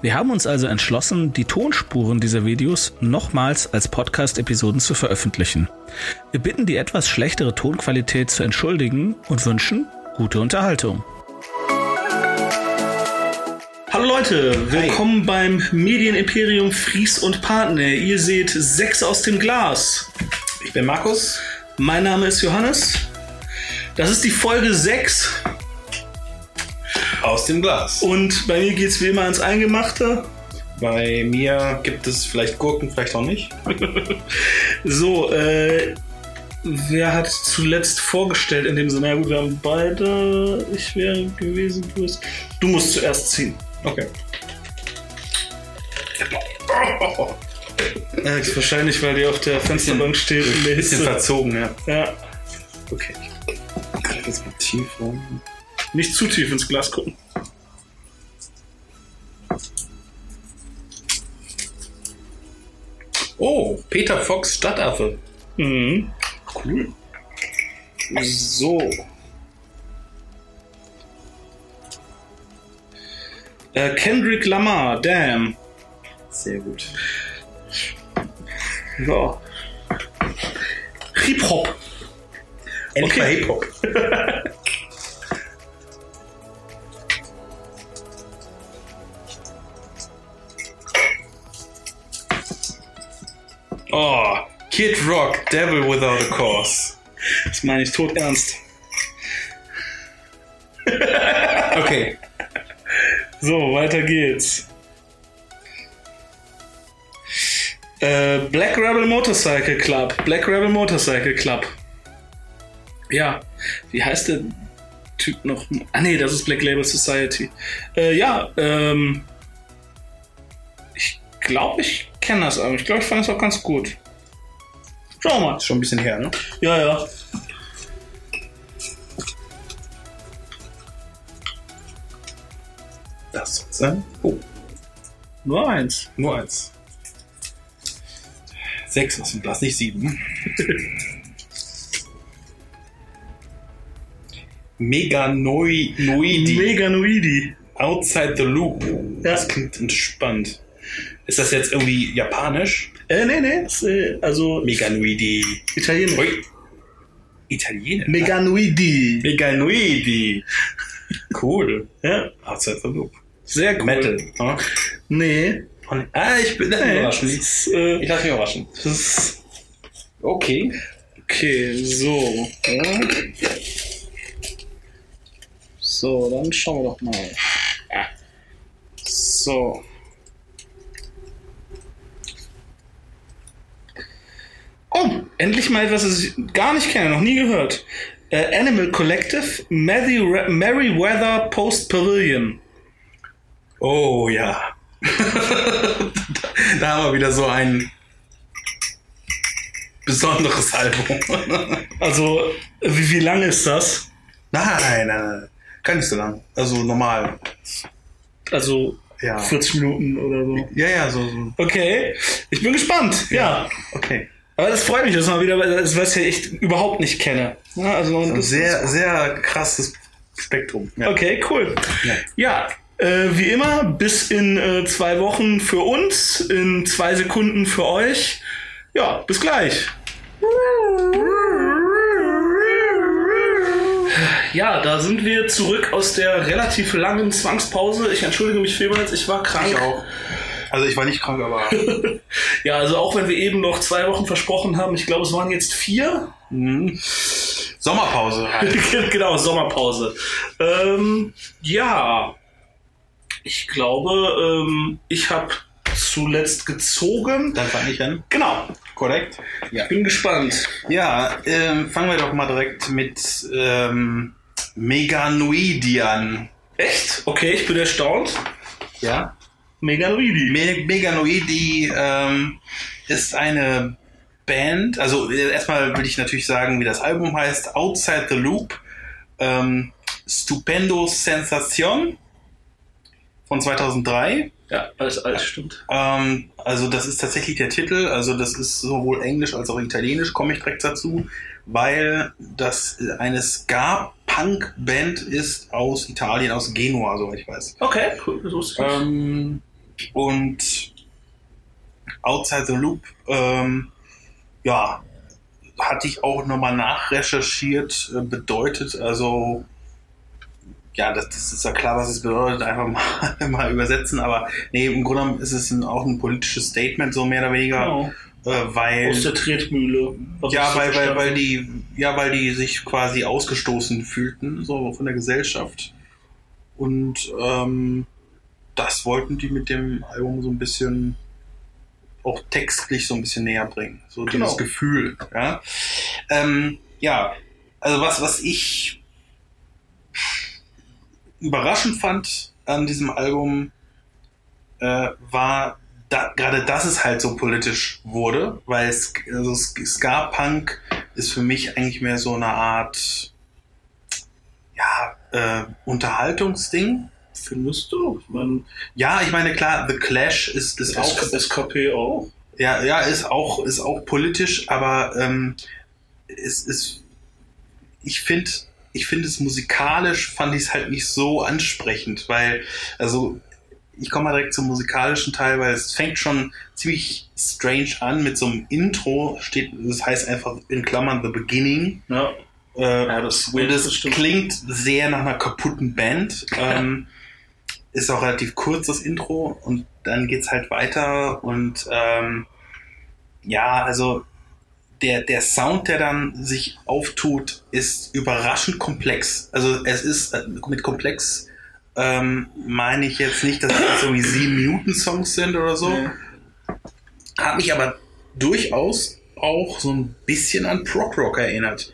Wir haben uns also entschlossen, die Tonspuren dieser Videos nochmals als Podcast-Episoden zu veröffentlichen. Wir bitten die etwas schlechtere Tonqualität zu entschuldigen und wünschen gute Unterhaltung. Hallo Leute, willkommen Hi. beim Medienimperium Fries und Partner. Ihr seht sechs aus dem Glas. Ich bin Markus. Mein Name ist Johannes. Das ist die Folge 6 aus dem Glas. Und bei mir geht es wie immer ans Eingemachte. Bei mir gibt es vielleicht Gurken, vielleicht auch nicht. so, äh, wer hat zuletzt vorgestellt in dem Sinne? Ja gut, wir haben beide. Ich wäre gewesen, du bist. Du musst zuerst ziehen. Okay. Ja, ist wahrscheinlich, weil die auf der Fensterbank steht. Ein bisschen verzogen, ja. Ja. Okay. Das mal tief rum. Nicht zu tief ins Glas gucken. Oh, Peter Fox Stadtaffe. Mhm. Cool. So. Äh, Kendrick Lamar, damn. Sehr gut. Ja. Hip-Hop. Endlich okay. Hip-Hop. Oh, Kid Rock, Devil Without a Cause. Das meine ich tot ernst. okay. So, weiter geht's. Äh, Black Rebel Motorcycle Club. Black Rebel Motorcycle Club. Ja, wie heißt der Typ noch? Ah nee, das ist Black Label Society. Äh, ja, ähm, ich glaube, ich kenne das aber. Ich glaube, ich fand es auch ganz gut. Schau mal. Ist schon ein bisschen her, ne? Ja, ja. Das soll sein. Oh. Nur eins. Nur eins. Sechs aus dem Glas, nicht sieben. Meganoidi. Meganoidi. Outside the Loop. Ja. Das klingt entspannt. Ist das jetzt irgendwie japanisch? Äh, nee, nee. Ist, äh, also. Meganoidi. Italienisch. Ui. Italienisch? Meganoidi. Meganoidi. Cool. Ja. Outside the Loop. Sehr cool. Metal. Huh? Nee. Ah, ich bin nee, überraschen. Ist, äh, ich lasse mich überraschen. Ist okay. Okay, so. Ja. So, dann schauen wir doch mal. So. Oh, endlich mal etwas, das ich gar nicht kenne, noch nie gehört. Äh, Animal Collective, Merryweather Post Pavilion. Oh ja. da haben wir wieder so ein besonderes Album. also, wie, wie lang ist das? Nein, nein, nein. Kann nicht so lang. Also normal. Also ja. 40 Minuten oder so. Ja, ja, so. so. Okay. Ich bin gespannt. Ja. ja. Okay. Aber das freut mich, dass mal wieder, das was ich echt überhaupt nicht kenne. Ja, also ein sehr, sehr krasses Spektrum. Ja. Okay, cool. Ja, ja äh, wie immer, bis in äh, zwei Wochen für uns, in zwei Sekunden für euch. Ja, bis gleich. Ja, da sind wir zurück aus der relativ langen Zwangspause. Ich entschuldige mich vielmals, ich war krank. Ich auch. Also ich war nicht krank, aber. ja, also auch wenn wir eben noch zwei Wochen versprochen haben, ich glaube, es waren jetzt vier. Mhm. Sommerpause halt. genau, Sommerpause. Ähm, ja, ich glaube, ähm, ich habe zuletzt gezogen. Dann fange ich an. Genau. Korrekt. Ja. Bin gespannt. Ja, ähm, fangen wir doch mal direkt mit ähm, Meganoidi an. Echt? Okay, ich bin erstaunt. Ja. Meganoidi. Me Meganoidi ähm, ist eine Band. Also äh, erstmal will ich natürlich sagen, wie das Album heißt. Outside the Loop. Ähm, Stupendo Sensation von 2003. Ja, alles, alles stimmt. Ähm, also das ist tatsächlich der Titel. Also das ist sowohl Englisch als auch Italienisch, komme ich direkt dazu, weil das eine Ska-Punk-Band ist aus Italien, aus Genua, soweit ich weiß. Okay, cool. Das wusste ich. Ähm, und Outside the Loop, ähm, ja, hatte ich auch nochmal nachrecherchiert, äh, bedeutet also, ja, das, das ist ja klar, was es bedeutet, einfach mal, mal übersetzen, aber nee, im Grunde genommen ist es ein, auch ein politisches Statement, so mehr oder weniger, Genau. äh, weil, Aus der Tretmühle. ja, weil, weil, weil die, ja, weil die sich quasi ausgestoßen fühlten, so von der Gesellschaft. Und ähm, das wollten die mit dem Album so ein bisschen auch textlich so ein bisschen näher bringen. So Genau. dieses Gefühl. Ja, ähm, ja also was, was ich überraschend fand an diesem Album, äh, war da, gerade, dass es halt so politisch wurde, weil es, also Ska-Punk ist für mich eigentlich mehr so eine Art ja, äh, Unterhaltungsding. Findest du? Ich meine, Ja, ich meine, klar, The Clash ist, ist auch, SKP auch. ja, ja, ist auch, ist auch politisch, aber ähm, es ist, ich finde, ich finde es musikalisch fand ich es halt nicht so ansprechend, weil, also, ich komme mal direkt zum musikalischen Teil, weil es fängt schon ziemlich strange an mit so einem Intro, steht, das heißt einfach in Klammern The Beginning. Ja. Äh, Ja, das, das klingt sehr nach einer kaputten Band. Ähm, ist auch relativ kurz das Intro und dann geht's halt weiter und ähm, ja, also der, der Sound, der dann sich auftut, ist überraschend komplex. Also es ist äh, mit komplex ähm, meine ich jetzt nicht, dass es jetzt irgendwie sieben Minuten Songs sind oder so. Nee. Hat mich aber durchaus auch so ein bisschen an Prog Rock erinnert.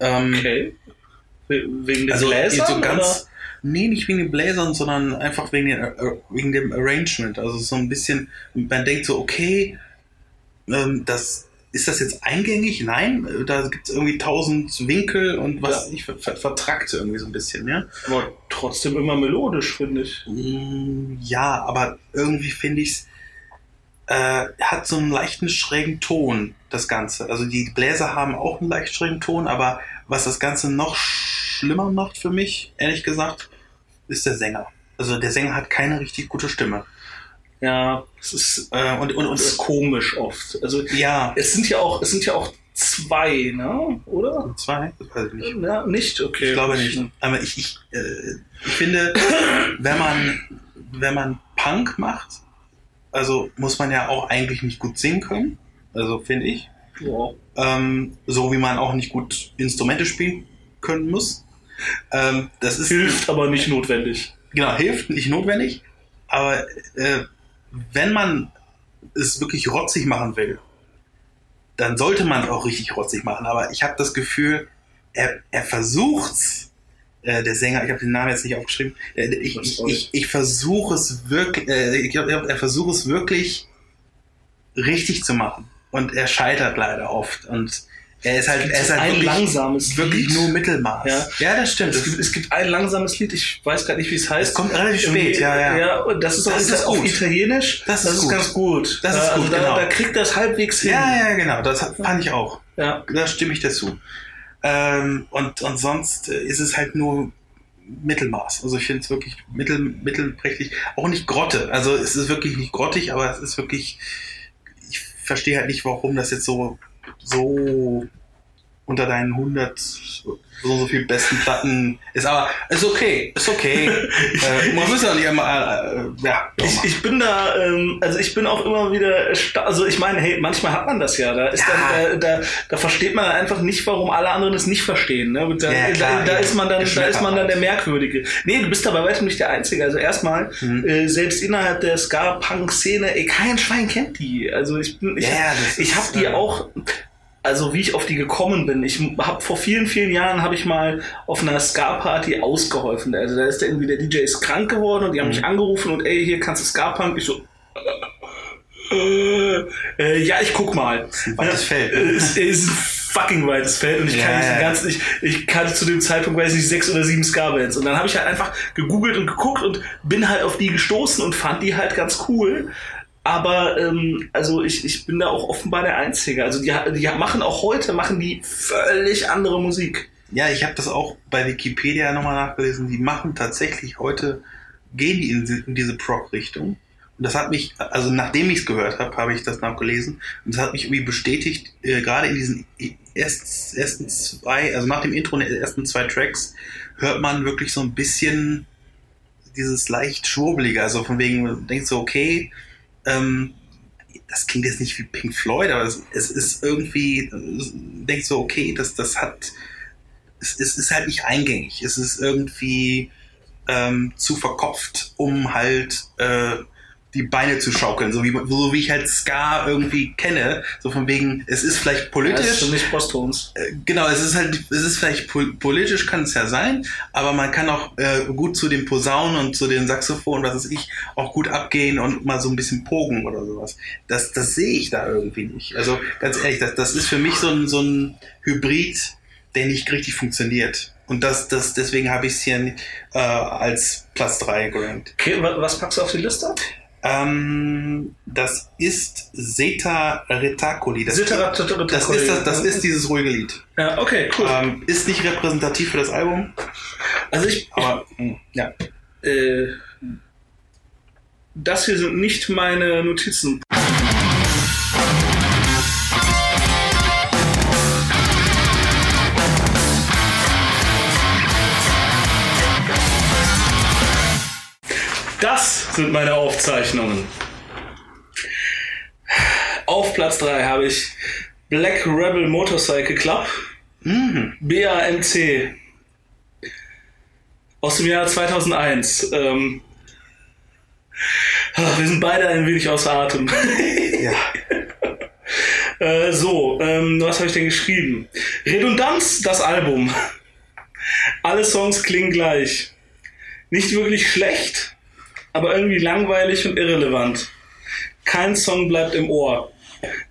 Ähm, Okay. We- Wegen den also Bläsern, so ganz, oder? Nee, nicht wegen den Bläsern, sondern einfach wegen, den, äh, wegen dem Arrangement. Also so ein bisschen, man denkt so, okay, ähm, das ist das jetzt eingängig? Nein, äh, da gibt es irgendwie tausend Winkel und was Ja. ich ver ver vertrackt irgendwie so ein bisschen, ja. Aber trotzdem immer melodisch, finde ich. Mm, Ja, aber irgendwie finde ich es äh, hat so einen leichten schrägen Ton, das Ganze. Also die Bläser haben auch einen leicht schrägen Ton, aber was das Ganze noch schlimmer macht für mich, ehrlich gesagt, ist der Sänger. Also der Sänger hat keine richtig gute Stimme. Ja, es ist, Äh, und, und, und es ist komisch oft. Also ja, es sind ja auch, es sind ja auch zwei, ne? Oder? zwei, das weiß ich nicht. Ja, nicht, okay. Ich glaube nicht. Aber ich, ich, äh, ich finde, wenn man, wenn man Punk macht, also muss man ja auch eigentlich nicht gut singen können. Also finde ich. Ja. Ähm, so wie man auch nicht gut Instrumente spielen können muss. Ähm, das ist Hilft aber nicht notwendig. genau hilft nicht notwendig. Aber äh, wenn man es wirklich rotzig machen will, dann sollte man es auch richtig rotzig machen. Aber ich habe das Gefühl, er, er versucht's. Äh, der Sänger, ich habe den Namen jetzt nicht aufgeschrieben. Äh, ich, ich, ich, ich versuche es wirklich, äh, ich glaub, er versucht es wirklich richtig zu machen. Und er scheitert leider oft. Und er ist halt, er ist halt ein wirklich, langsames wirklich Lied. nur Mittelmaß. Ja. das stimmt. Es gibt, es gibt ein langsames Lied, ich weiß gar nicht, wie es heißt. Es kommt relativ spät, ja, ja. Ja, und das ist, auch, Das ist auf gut. Italienisch. Das ist gut. ganz gut. Das ist also gut, da, genau. da kriegt das halbwegs hin. Ja, ja, genau. Das fand ich auch. ja. Da stimme ich dazu. Ähm, und, und sonst äh, ist es halt nur Mittelmaß. Also ich finde es wirklich mittel, mittelprächtig. Auch nicht Grotte. Also es ist wirklich nicht grottig, aber es ist wirklich. Ich verstehe halt nicht, warum das jetzt so, so unter deinen 100 so, so viel besten Platten ist. Aber ist okay. Ist okay. äh, man muss ja nicht immer. Äh, ja, Ich, ich bin da, ähm, also ich bin auch immer wieder, also ich meine, hey, manchmal hat man das ja. Da ist Ja. dann, da, da, da versteht man einfach nicht, warum alle anderen es nicht verstehen. Ne? Da, Ja, klar, da, da ja. ist man dann, Der da ist man dann der Merkwürdige. Nee, du bist da bei weitem nicht der Einzige. Also erstmal, Mhm. äh, selbst innerhalb der Ska-Punk-Szene, ey, kein Schwein kennt die. Also ich bin, ich, Ja, das ich habe die äh, auch. Also wie ich auf die gekommen bin, ich habe vor vielen, vielen Jahren habe ich mal auf einer Ska-Party ausgeholfen. Also da ist der irgendwie der DJ ist krank geworden und die haben mich angerufen und ey, hier kannst du Ska-Punk. Ich so, äh, ja, ich guck mal. Weites Feld. Äh, Es ist ein fucking weites Feld und ich kann ja. ganzen, ich, ich kannte zu dem Zeitpunkt, weiß nicht, sechs oder sieben Ska-Bands. Und dann habe ich halt einfach gegoogelt und geguckt und bin halt auf die gestoßen und fand die halt ganz cool. Aber ähm, also ich, ich bin da auch offenbar der Einzige. Also die, die machen auch heute, machen die völlig andere Musik. Ja, ich habe das auch bei Wikipedia nochmal nachgelesen. Die machen tatsächlich heute, gehen die in, in diese Prog-Richtung. Und das hat mich, also nachdem ich es gehört habe, habe ich das nachgelesen. Und das hat mich irgendwie bestätigt, äh, gerade in diesen erst, ersten zwei, also nach dem Intro der ersten zwei Tracks, hört man wirklich so ein bisschen dieses leicht schwurbelige. Also von wegen, denkt so, okay, ähm, das klingt jetzt nicht wie Pink Floyd, aber es, es ist irgendwie, denkt so, okay, das, das hat, es, es ist halt nicht eingängig. Es ist irgendwie ähm, zu verkopft, um halt äh, die Beine zu schaukeln, so wie, so wie ich halt Ska irgendwie kenne. So von wegen, es ist vielleicht politisch. nicht Posttones. Äh, Genau, es ist halt, es ist vielleicht pol politisch, kann es ja sein, aber man kann auch äh, gut zu den Posaunen und zu den Saxophonen, was weiß ich, auch gut abgehen und mal so ein bisschen pogen oder sowas. Das, das sehe ich da irgendwie nicht. Also ganz ehrlich, das, das ist für mich so ein, so ein Hybrid, der nicht richtig funktioniert. Und das, das, deswegen habe ich es hier äh, als Platz 3 gerankt. Okay, wa- was packst du auf die Liste? Ähm, das ist Zeta Retacoli. Das, Zeta das, ist das, das ist dieses ruhige Lied. Ja, okay, cool. Ähm, ist nicht repräsentativ für das Album, Also ich, aber mh, ja. äh, das hier sind nicht meine Notizen. Das sind meine Aufzeichnungen. Auf Platz 3 habe ich Black Rebel Motorcycle Club, Mhm. BAMC, aus dem Jahr 2001. Ähm, ah, wir sind beide ein wenig außer Atem. Ja. äh, so, ähm, was habe ich denn geschrieben? Redundanz, das Album. Alle Songs klingen gleich. Nicht wirklich schlecht, aber irgendwie langweilig und irrelevant. Kein Song bleibt im Ohr.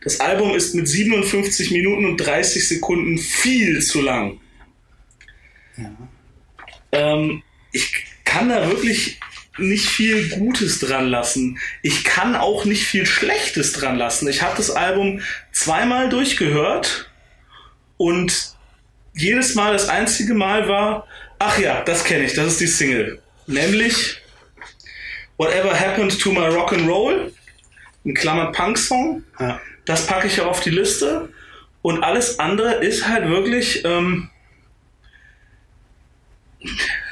Das Album ist mit 57 Minuten und 30 Sekunden viel zu lang. Ähm, ich kann da wirklich nicht viel Gutes dran lassen. Ich kann auch nicht viel Schlechtes dran lassen. Ich habe das Album zweimal durchgehört und jedes Mal das einzige Mal war, ach ja, das kenne ich, das ist die Single. Nämlich Whatever Happened to My Rock and Roll, ein Klammer Punk Song. ja. Das packe ich auch auf die Liste. Und alles andere ist halt wirklich ähm,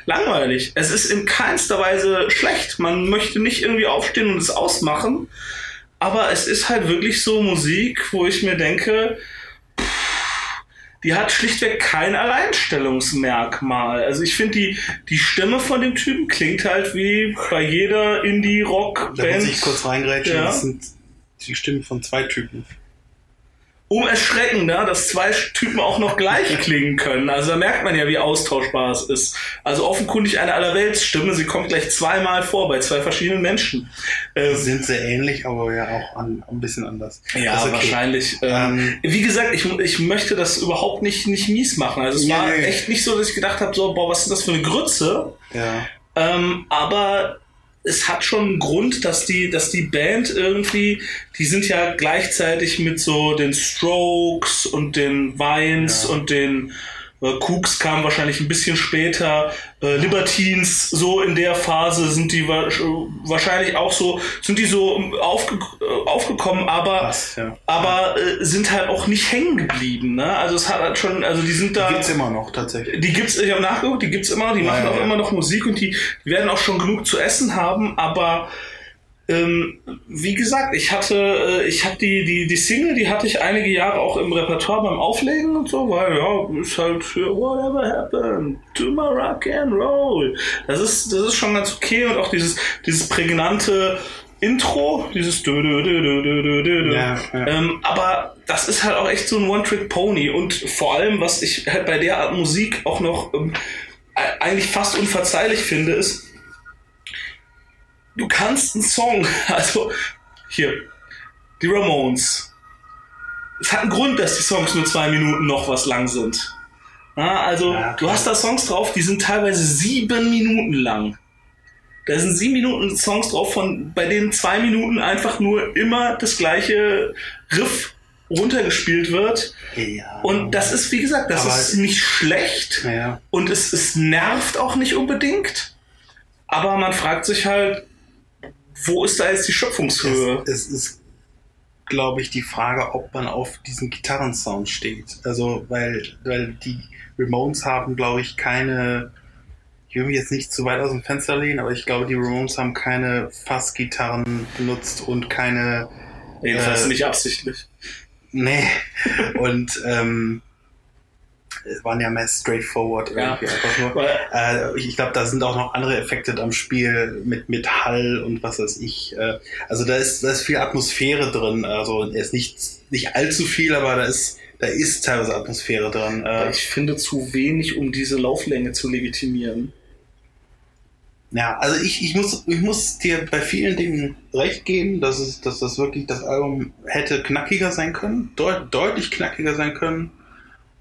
langweilig. Es ist in keinster Weise schlecht. Man möchte nicht irgendwie aufstehen und es ausmachen. Aber es ist halt wirklich so Musik, wo ich mir denke, die hat schlichtweg kein Alleinstellungsmerkmal. Also ich finde, die, die Stimme von dem Typen klingt halt wie bei jeder Da Indie-Rock-Band. muss ich kurz reingrätschen. Ja. Das sind die Stimmen von zwei Typen. Um erschreckender, dass zwei Typen auch noch gleich klingen können. Also da merkt man ja, wie austauschbar es ist. Also offenkundig eine Allerweltsstimme, sie kommt gleich zweimal vor bei zwei verschiedenen Menschen. Äh, Die sind sehr ähnlich, aber ja auch an, ein bisschen anders. ja, okay. wahrscheinlich. Ähm, wie gesagt, ich, ich möchte das überhaupt nicht, nicht mies machen. Also es Nee, war nee. echt nicht so, dass ich gedacht habe, so, boah, was ist das für eine Grütze? Ja. Ähm, aber es hat schon einen Grund, dass die, dass die Band irgendwie, die sind ja gleichzeitig mit so den Strokes und den Vines Ja. und den äh, Cooks kamen wahrscheinlich ein bisschen später, äh, Libertines, so in der Phase sind die wa wahrscheinlich auch so, sind die so aufge äh, aufgekommen, aber Passt, ja. aber äh, sind halt auch nicht hängen geblieben, ne? Also es hat halt schon, also die sind da. Die gibt's immer noch, tatsächlich. Die gibt's, ich habe nachgeguckt, die gibt's immer, die Ja, machen ja, auch immer noch Musik und die werden auch schon genug zu essen haben, aber ähm, wie gesagt, ich hatte, äh, ich habe die, die, die Single, die hatte ich einige Jahre auch im Repertoire beim Auflegen und so, weil ja, ist halt whatever happened to my rock and roll. Das ist, das ist schon ganz okay und auch dieses, dieses prägnante Intro, dieses dö, dö, dö, dö, dö, dö, dö. Ja, ja. Ähm, aber das ist halt auch echt so ein One-Trick-Pony und vor allem, was ich halt bei der Art Musik auch noch ähm, eigentlich fast unverzeihlich finde, ist, du kannst einen Song, also hier, die Ramones. Es hat einen Grund, dass die Songs nur zwei Minuten noch was lang sind. Ja, also, Ja, du hast da Songs drauf, die sind teilweise sieben Minuten lang. Da sind sieben Minuten Songs drauf, von bei denen zwei Minuten einfach nur immer das gleiche Riff runtergespielt wird. Ja. Und das ist, wie gesagt, das Aber- ist nicht schlecht. Naja. Und es, es nervt auch nicht unbedingt. Aber man fragt sich halt, wo ist da jetzt die Schöpfungshöhe? Es, es ist, glaube ich, die Frage, ob man auf diesen Gitarrensound steht. Also, weil, weil die Ramones haben, glaube ich, keine. Ich will mich jetzt nicht zu weit aus dem Fenster lehnen, aber ich glaube, die Ramones haben keine Fassgitarren benutzt und keine. Jedenfalls äh, nicht absichtlich. Nee. Und ähm, waren ja mehr straightforward Ja. irgendwie einfach nur. Äh, ich glaube, da sind auch noch andere Effekte am Spiel mit, mit Hall und was weiß ich. Äh, also da ist, da ist viel Atmosphäre drin. Also er ist nicht, nicht allzu viel, aber da ist, da ist teilweise Atmosphäre drin. Äh, ich finde zu wenig, um diese Lauflänge zu legitimieren. ja, also ich, ich, muss, ich muss dir bei vielen Dingen recht geben, dass, es, dass das wirklich das Album hätte knackiger sein können, deut, deutlich knackiger sein können.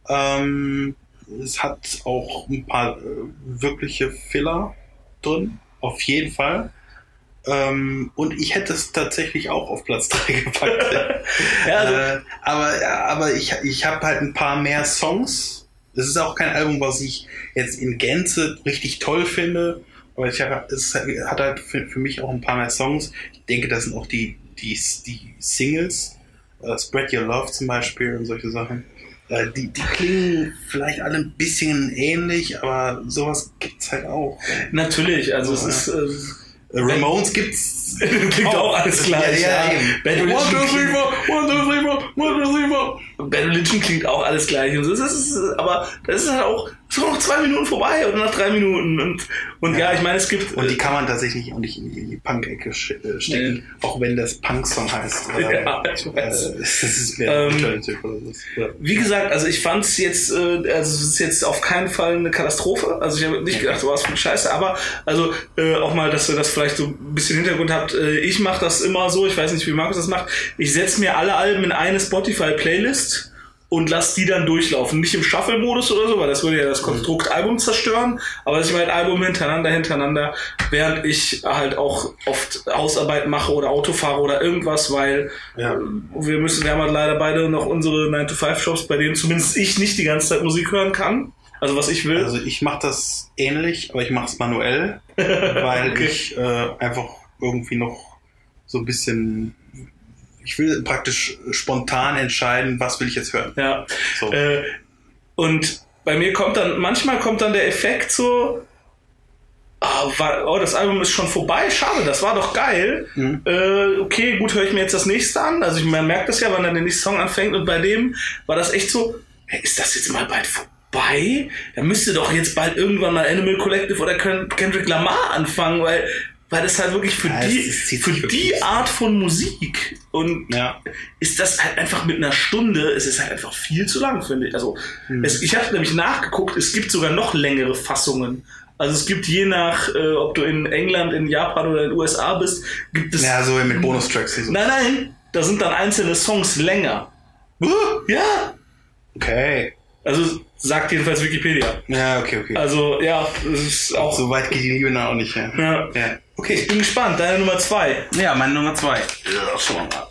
Ähm, es hat auch ein paar äh, wirkliche Filler drin, auf jeden Fall. Ähm, und ich hätte es tatsächlich auch auf Platz 3 gepackt. Ja, also, äh, aber aber ich, ich habe halt ein paar mehr Songs. Es ist auch kein Album, was ich jetzt in Gänze richtig toll finde. Aber ich hab, es hat halt für, für mich auch ein paar mehr Songs. Ich denke, das sind auch die, die, die Singles. Äh, Spread Your Love zum Beispiel und solche Sachen. Äh, die, die klingen vielleicht alle ein bisschen ähnlich, aber sowas gibt's halt auch. natürlich, also es ist. Äh, Äh, Ramones gibt's. Klingt auch alles gleich. Ja, ja, ja. Bad One, Religion two, three, klingt- four, one, two, three, four, one, two, three, four. Bad Religion klingt auch alles gleich. Und. Das ist, aber das ist halt auch, ist noch zwei Minuten vorbei oder nach drei Minuten. Und, und ja, Ja. ich meine, es gibt. Und die kann man tatsächlich auch nicht in die, Punk-Ecke äh, stecken, auch wenn das Punk-Song heißt. Äh, Ja, ich äh, weiß. das ist mehr Ähm. Ja. Wie gesagt, also ich fand es jetzt, äh, also es ist jetzt auf keinen Fall eine Katastrophe. Also ich habe nicht gedacht, was für eine Scheiße, aber also äh, auch mal, dass ihr das vielleicht so ein bisschen Hintergrund habt. Äh, ich mache das immer so, ich weiß nicht, wie Markus das macht. Ich setze mir alle Alben in eine Spotify-Playlist und lass die dann durchlaufen. Nicht im Shuffle-Modus oder so, weil das würde ja das Konstrukt Album zerstören, aber dass ich halt Album hintereinander, hintereinander, während ich halt auch oft Hausarbeit mache oder Auto fahre oder irgendwas, weil Ja. äh, wir müssen, wir haben halt leider beide noch unsere 9-to-5-Shops, bei denen zumindest ich nicht die ganze Zeit Musik hören kann. Also was ich will. Also ich mache das ähnlich, aber ich mache es manuell, weil Okay. ich äh, einfach irgendwie noch so ein bisschen ich will praktisch spontan entscheiden, was will ich jetzt hören. ja. So. Äh, und bei mir kommt dann, manchmal kommt dann der Effekt so, ah, war, oh, das Album ist schon vorbei, schade, das war doch geil. Mhm. Äh, okay, gut, höre ich mir jetzt das nächste an. Also ich, man merkt das ja, wann dann der nächste Song anfängt und bei dem war das echt so, hey, ist das jetzt mal bald vorbei? Da müsste doch jetzt bald irgendwann mal Animal Collective oder Ken- Kendrick Lamar anfangen, weil weil das halt wirklich für Ja, die für wirklich. die Art von Musik und Ja. ist das halt einfach mit einer Stunde, es ist halt einfach viel zu lang, finde ich. Also, Mhm. es, ich habe nämlich nachgeguckt, es gibt sogar noch längere Fassungen. Also es gibt je nach, äh, ob du in England, in Japan oder in den USA bist, gibt es. Ja, so mit Bonustracks. So. Nein, nein, da sind dann einzelne Songs länger. Uh, Ja, Okay. also sagt jedenfalls Wikipedia. Ja, okay, okay. Also ja, es ist auch. so weit geht die Liebe dann auch nicht. Ja. Ja. Ja. Okay, ich bin gespannt. Deine Nummer zwei. Ja, meine Nummer zwei. Ja, schauen wir mal.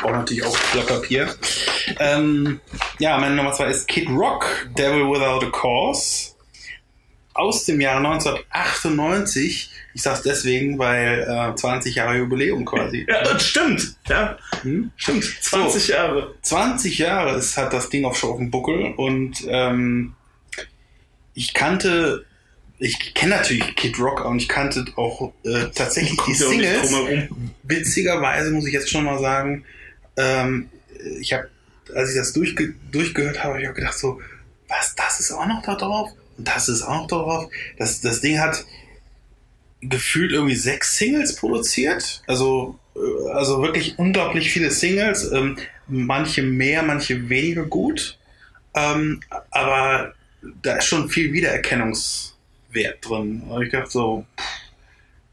Braucht natürlich auch Blatt Papier. Ähm, ja, meine Nummer zwei ist Kid Rock, Devil Without a Cause. Aus dem Jahre 1998. Ich sag's deswegen, weil äh, 20 Jahre Jubiläum quasi. Ja, das stimmt. Ja, Hm? stimmt. 20 Jahre. 20 Jahre ist, hat das Ding auch schon auf dem Buckel und ähm, ich kannte, ich kenne natürlich Kid Rock und ich kannte auch äh, tatsächlich die Singles. Witzigerweise muss ich jetzt schon mal sagen, ähm, ich habe, als ich das durchge durchgehört habe, habe ich auch gedacht so, was, das ist auch noch da drauf und das ist auch noch da drauf. Das, das Ding hat gefühlt irgendwie sechs Singles produziert, also also wirklich unglaublich viele Singles, ähm, manche mehr, manche weniger gut, ähm, aber da ist schon viel Wiedererkennungswert drin. Und ich dachte so,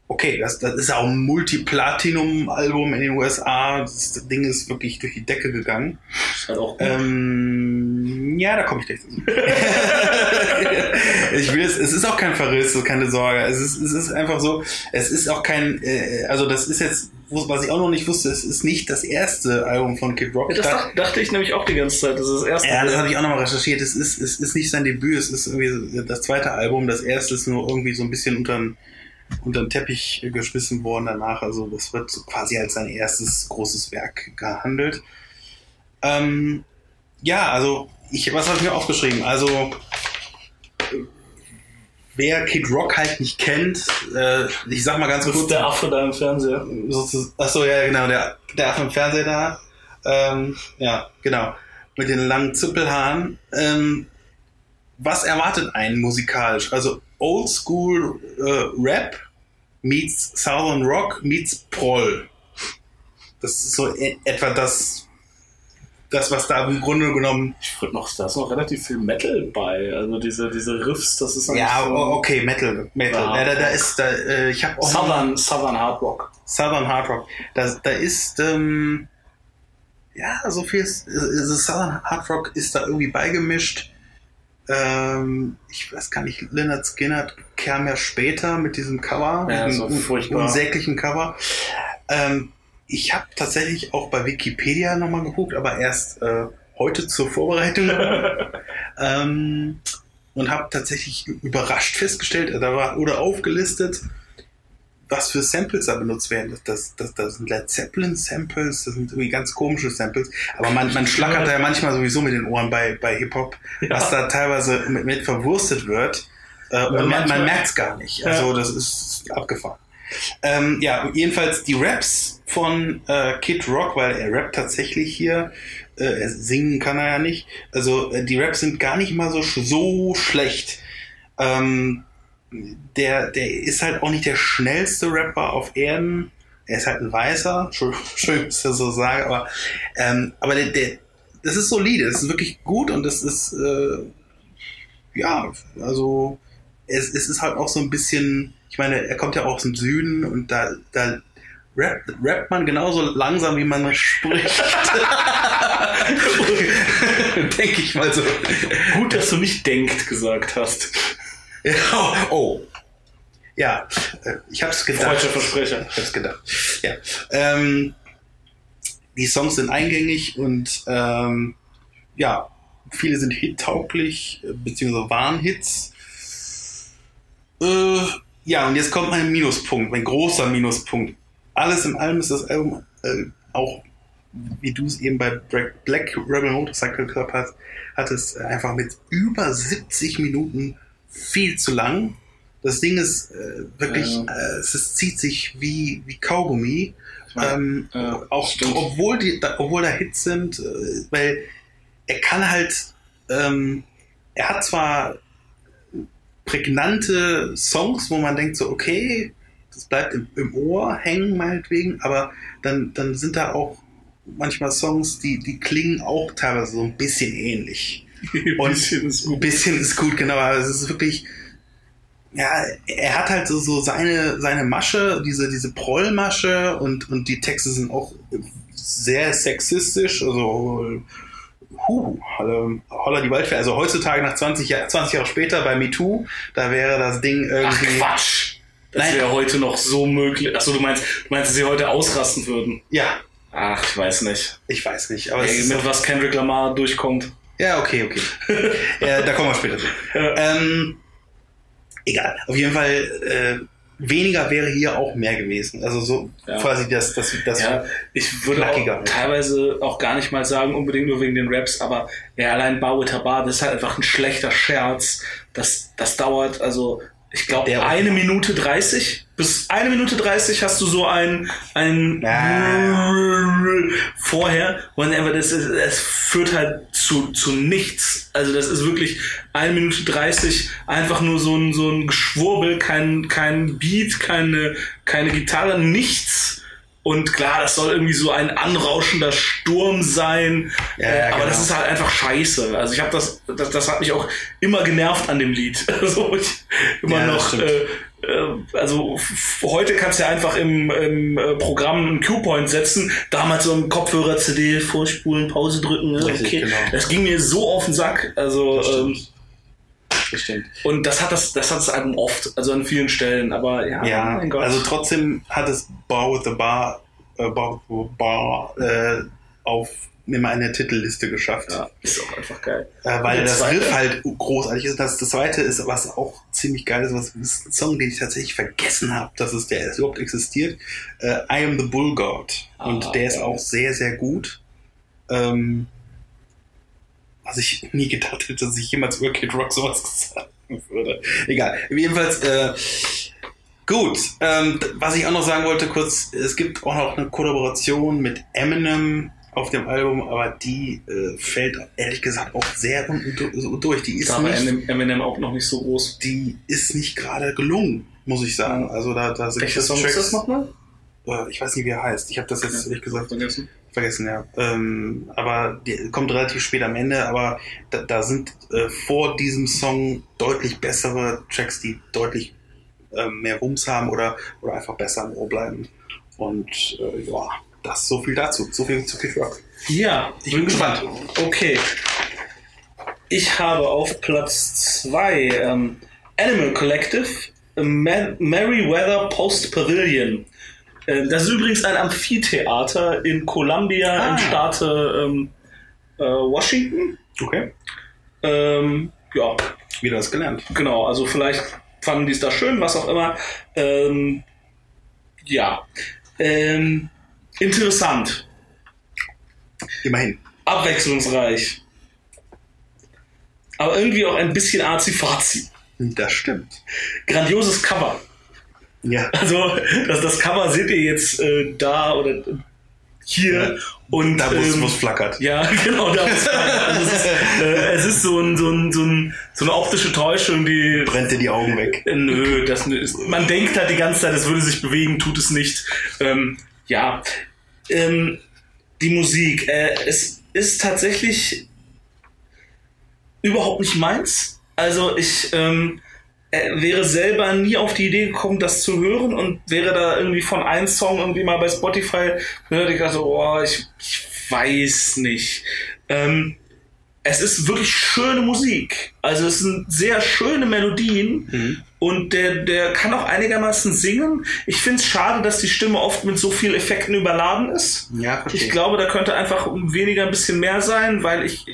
okay, das, das ist auch ein Multi-Platinum-Album in den USA. Das Ding ist wirklich durch die Decke gegangen. Halt auch gut. Ähm, ja, da komme ich gleich dazu. ich will es, es ist auch kein Verriss, keine Sorge. Es ist, es ist einfach so, es ist auch kein, äh, also das ist jetzt, was ich auch noch nicht wusste, es ist nicht das erste Album von Kid Rock. das Da- dacht, dachte ich nämlich auch die ganze Zeit. Das ist das erste. ja, das habe ich auch nochmal recherchiert. Es ist, es ist nicht sein Debüt, es ist irgendwie das zweite Album. Das erste ist nur irgendwie so ein bisschen unter den, unter den Teppich geschmissen worden danach. Also das wird quasi als sein erstes großes Werk gehandelt. Ähm, ja, also ich, was habe ich mir aufgeschrieben? Also wer Kid Rock halt nicht kennt, äh, ich sag mal ganz kurz, ist der Affe da im Fernseher. achso, ja, genau, der, der Affe im Fernseher da. Ähm, ja, genau. Mit den langen Zippelhaaren. Ähm, was erwartet einen musikalisch? Also Oldschool äh, Rap meets Southern Rock meets Proll. Das ist so e etwa das, das, was da im Grunde genommen. Ich würde noch, da ist noch relativ viel Metal bei. Also diese, diese Riffs, das ist Ja, eigentlich o- okay, Metal. Metal. Ja. Ja, da, da ist, da, äh, ich habe auch. Southern, Southern Hard Rock. Southern Hard Rock. Da, da ist, ähm, ja, so viel, ist- also Southern Hard Rock ist da irgendwie beigemischt. Ähm, ich weiß gar nicht, Leonard Skinner kam ja später mit diesem Cover, Ja, mit so furchtbar. unsäglichen Cover. Ähm, ich habe tatsächlich auch bei Wikipedia nochmal geguckt, aber erst äh, heute zur Vorbereitung. ähm, und habe tatsächlich überrascht festgestellt, da war, wurde aufgelistet, was für Samples da benutzt werden. Das, das, das, das sind Led Zeppelin Samples, das sind irgendwie ganz komische Samples. Aber man, man schlackert da ja manchmal sowieso mit den Ohren bei, bei Hip-Hop, was da teilweise mit, mit verwurstet wird. Äh, und man, man merkt es gar nicht. Also das ist abgefahren. Ähm, ja, jedenfalls die Raps von äh, Kid Rock, weil er rappt tatsächlich hier. Äh, singen kann er ja nicht. Also äh, die Raps sind gar nicht mal so, so schlecht. Ähm, der, der ist halt auch nicht der schnellste Rapper auf Erden. Er ist halt ein Weißer. Entschuldigung, dass ich so sage, aber, ähm, aber der, der, das ist solide, das ist wirklich gut und das ist, äh, ja, also, es, es ist halt auch so ein bisschen, ich meine, er kommt ja auch aus dem Süden und da, da rappt, rappt man genauso langsam, wie man spricht. Denke ich mal so. Gut, dass du nicht denkt gesagt hast. Ja, oh. Ja, äh, ich hab's gedacht. Freudscher Versprecher. Ich hab's gedacht. Ja. Ähm, die Songs sind eingängig und ähm, ja, viele sind hittauglich, äh, beziehungsweise waren Hits. Äh, ja, und jetzt kommt mein Minuspunkt, mein großer Minuspunkt. Alles in allem ist das Album äh, auch, wie du es eben bei Black Black Rebel Motorcycle Club hast, hattest, äh, einfach mit über 70 Minuten viel zu lang. Das Ding ist äh, wirklich, Ja. äh, es zieht sich wie, wie Kaugummi. Ähm, Ja, auch stimmt. obwohl die, da, obwohl da Hits sind, äh, weil er kann halt, ähm, er hat zwar prägnante Songs, wo man denkt so, okay, das bleibt im, im Ohr hängen meinetwegen, aber dann, dann sind da auch manchmal Songs, die, die klingen auch teilweise so ein bisschen ähnlich. Und bisschen ist ein gut. bisschen ist gut, genau, aber es ist wirklich, ja, er hat halt so, so seine, seine Masche, diese, diese Prollmasche und, und die Texte sind auch sehr sexistisch, also Huh, holla, die Waldfee. Also heutzutage nach 20, Jahr, 20 Jahre später bei MeToo, da wäre das Ding Ach irgendwie. Quatsch. Das wäre heute noch so möglich. Achso, du meinst, du meinst, dass sie heute ausrasten würden? ja, Ach, ich weiß nicht. ich weiß nicht. Aber Ey, mit was Kendrick Lamar durchkommt. ja, okay, okay. ja, da kommen wir später zu. Ähm, egal. Auf jeden Fall, äh, weniger wäre hier auch mehr gewesen. Also so Ja. quasi das, das, das Ja, ich würde auch teilweise auch gar nicht mal sagen, unbedingt nur wegen den Raps, aber ja, allein Baue Tabar, das ist halt einfach ein schlechter Scherz. Das, das dauert, also ich glaube, eine Minute 30. Bis eine Minute 30 hast du so ein, ein Ja. vorher und das, ist, es führt halt zu, zu nichts. Also das ist wirklich eine Minute 30 einfach nur so ein, so ein Geschwurbel, kein, kein Beat, keine, keine Gitarre, nichts. Und klar, das soll irgendwie so ein anrauschender Sturm sein, Ja, äh, ja, aber genau. das ist halt einfach scheiße. Also ich habe das, das, das hat mich auch immer genervt an dem Lied. Also ich immer Ja, noch äh, äh, also heute kannst du ja einfach im, im äh, Programm einen Q-Point setzen, damals so ein Kopfhörer-CD vorspulen, Pause drücken. Ne? Richtig, okay. genau. Das ging mir so auf den Sack. Also ähm, Das stimmt. und das hat das, das hat das Album oft, also an vielen Stellen. Aber ja, Ja, mein Gott. also trotzdem hat es Bar with the Bar, äh, Bar, with the Bar äh, auf immer eine Titelliste geschafft. ja, ist auch einfach geil. Äh, weil das zweite? Riff halt großartig ist. Das, das zweite ist, was auch ziemlich geil ist, was ist ein Song, den ich tatsächlich vergessen habe, dass es der überhaupt existiert. Äh, I Am the Bull God. Und Ah, der ist geil. auch sehr, sehr gut. Ähm, was ich nie gedacht hätte, dass ich jemals über Kid Rock sowas sagen würde. Egal. Jedenfalls, äh, gut. Ähm, was ich auch noch sagen wollte, kurz, es gibt auch noch eine Kollaboration mit Eminem auf dem Album, aber die äh, fällt ehrlich gesagt auch sehr unten durch. Die ist nicht, Eminem auch noch nicht so groß. die ist nicht gerade gelungen, muss ich sagen. Also da, da sind Welcher Song ist das nochmal? Äh, Ich weiß nicht, wie er heißt. Ich habe das jetzt ehrlich gesagt Vergessen. Vergessen, ja. Ähm, aber die kommt relativ spät am Ende, aber da, da sind äh, vor diesem Song deutlich bessere Tracks, die deutlich äh, mehr Wumms haben oder, oder einfach besser im Ohr bleiben. Und äh, ja, das so viel dazu. So viel zu Kid Rock. Ja, Ich bin gespannt. Okay. Ich habe auf Platz 2 ähm, Animal Collective, Merryweather Post Pavilion. Äh, das ist übrigens ein Amphitheater in Columbia Ah. im Staate ähm, äh, Washington. Okay. Ähm, ja, Wieder was gelernt. genau, also vielleicht fanden die es da schön, was auch immer. Ähm, ja. Ähm, interessant. Immerhin. abwechslungsreich. Aber irgendwie auch ein bisschen arzi-fazi. Das stimmt. Grandioses Cover. Ja. Also, das, das Cover seht ihr jetzt äh, da oder hier. Ja. Und, Da, wo es ähm, es flackert. ja, genau, da es also es, ist, äh, es ist so, ein, so, ein, so, ein, so eine optische Täuschung, die. Brennt dir die Augen weg. Äh, Nö, das man denkt halt die ganze Zeit, es würde sich bewegen, tut es nicht. Ähm, ja, ähm, die Musik, äh, es ist tatsächlich überhaupt nicht meins. Also ich ähm, äh, wäre selber nie auf die Idee gekommen, das zu hören und wäre da irgendwie von einem Song irgendwie mal bei Spotify gehört, ich dachte, oh, ich, ich weiß nicht. Ähm, es ist wirklich schöne Musik. Also es sind sehr schöne Melodien Mhm. und der, der kann auch einigermaßen singen. Ich finde es schade, dass die Stimme oft mit so vielen Effekten überladen ist. Ja, verstehe. Ich glaube, da könnte einfach weniger ein bisschen mehr sein, weil ich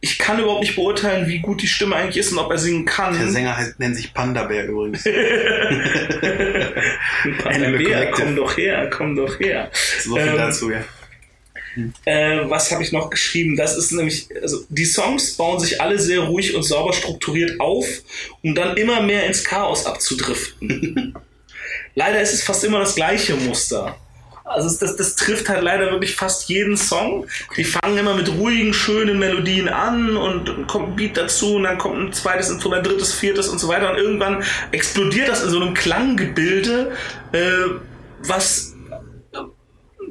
ich kann überhaupt nicht beurteilen, wie gut die Stimme eigentlich ist und ob er singen kann. Der Sänger heißt, nennt sich Panda Bär übrigens. Panda Bär, komm doch her, komm doch her. So viel Ähm, dazu, ja. Äh, was habe ich noch geschrieben? Das ist nämlich, also die Songs bauen sich alle sehr ruhig und sauber strukturiert auf, um dann immer mehr ins Chaos abzudriften. leider ist es fast immer das gleiche Muster. Also das, das trifft halt leider wirklich fast jeden Song. Die fangen immer mit ruhigen, schönen Melodien an und kommt ein Beat dazu und dann kommt ein zweites Instrument, drittes, viertes und so weiter und irgendwann explodiert das in so einem Klanggebilde, äh, was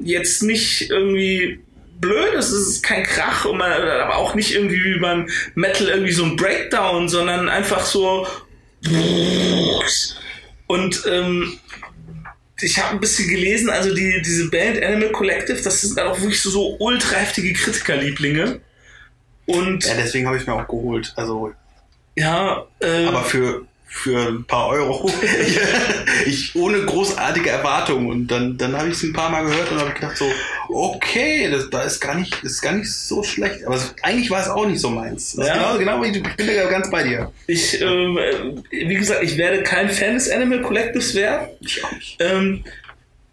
jetzt nicht irgendwie blöd ist, es ist kein Krach, und man, aber auch nicht irgendwie wie beim Metal irgendwie so ein Breakdown, sondern einfach so und ähm, ich habe ein bisschen gelesen, also die, diese Band Animal Collective, das sind dann auch wirklich so, so ultra heftige Kritikerlieblinge. Und Ja, deswegen habe ich mir auch geholt. Also, ja, äh, aber für, für ein paar Euro. ich, ohne großartige Erwartungen. Und dann, dann habe ich es ein paar Mal gehört und habe gedacht so, okay, das, da ist gar nicht, das ist gar nicht so schlecht. Aber eigentlich war es auch nicht so meins. Das Ja. genau, genau ich bin da ganz bei dir. ich, ähm, äh, wie gesagt, ich werde kein Fan des Animal Collectives werden. Ich auch nicht. Ähm,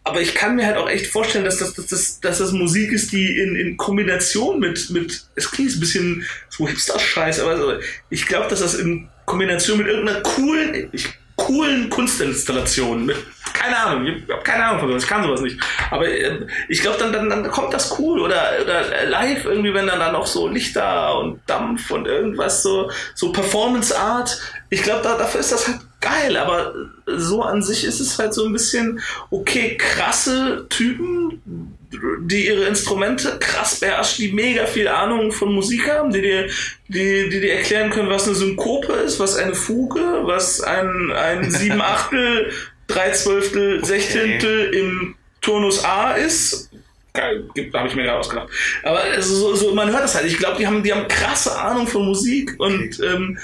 aber ich kann mir halt auch echt vorstellen, dass das, dass das, dass das Musik ist, die in, in Kombination mit, mit, es klingt ein bisschen so Hipster-Scheiß, aber so, ich glaube, dass das in Kombination mit irgendeiner coolen, coolen Kunstinstallation, mit, keine Ahnung, ich habe keine Ahnung von sowas, ich kann sowas nicht, aber äh, ich glaube, dann, dann, dann kommt das cool oder, oder live irgendwie, wenn dann da noch so Lichter und Dampf und irgendwas so, so Performance Art, ich glaube, da, dafür ist das halt geil, aber so an sich ist es halt so ein bisschen, okay, krasse Typen, die ihre Instrumente krass beherrschen, die mega viel Ahnung von Musik haben, die dir, die, die dir erklären können, was eine Synkope ist, was eine Fuge, was ein, ein sieben Achtel, drei Zwölftel, Sechzehntel okay. im Turnus A ist. Geil, habe ich mir gerade ausgedacht. Aber so, so, man hört das halt. Ich glaube, die haben, die haben krasse Ahnung von Musik und okay. ähm,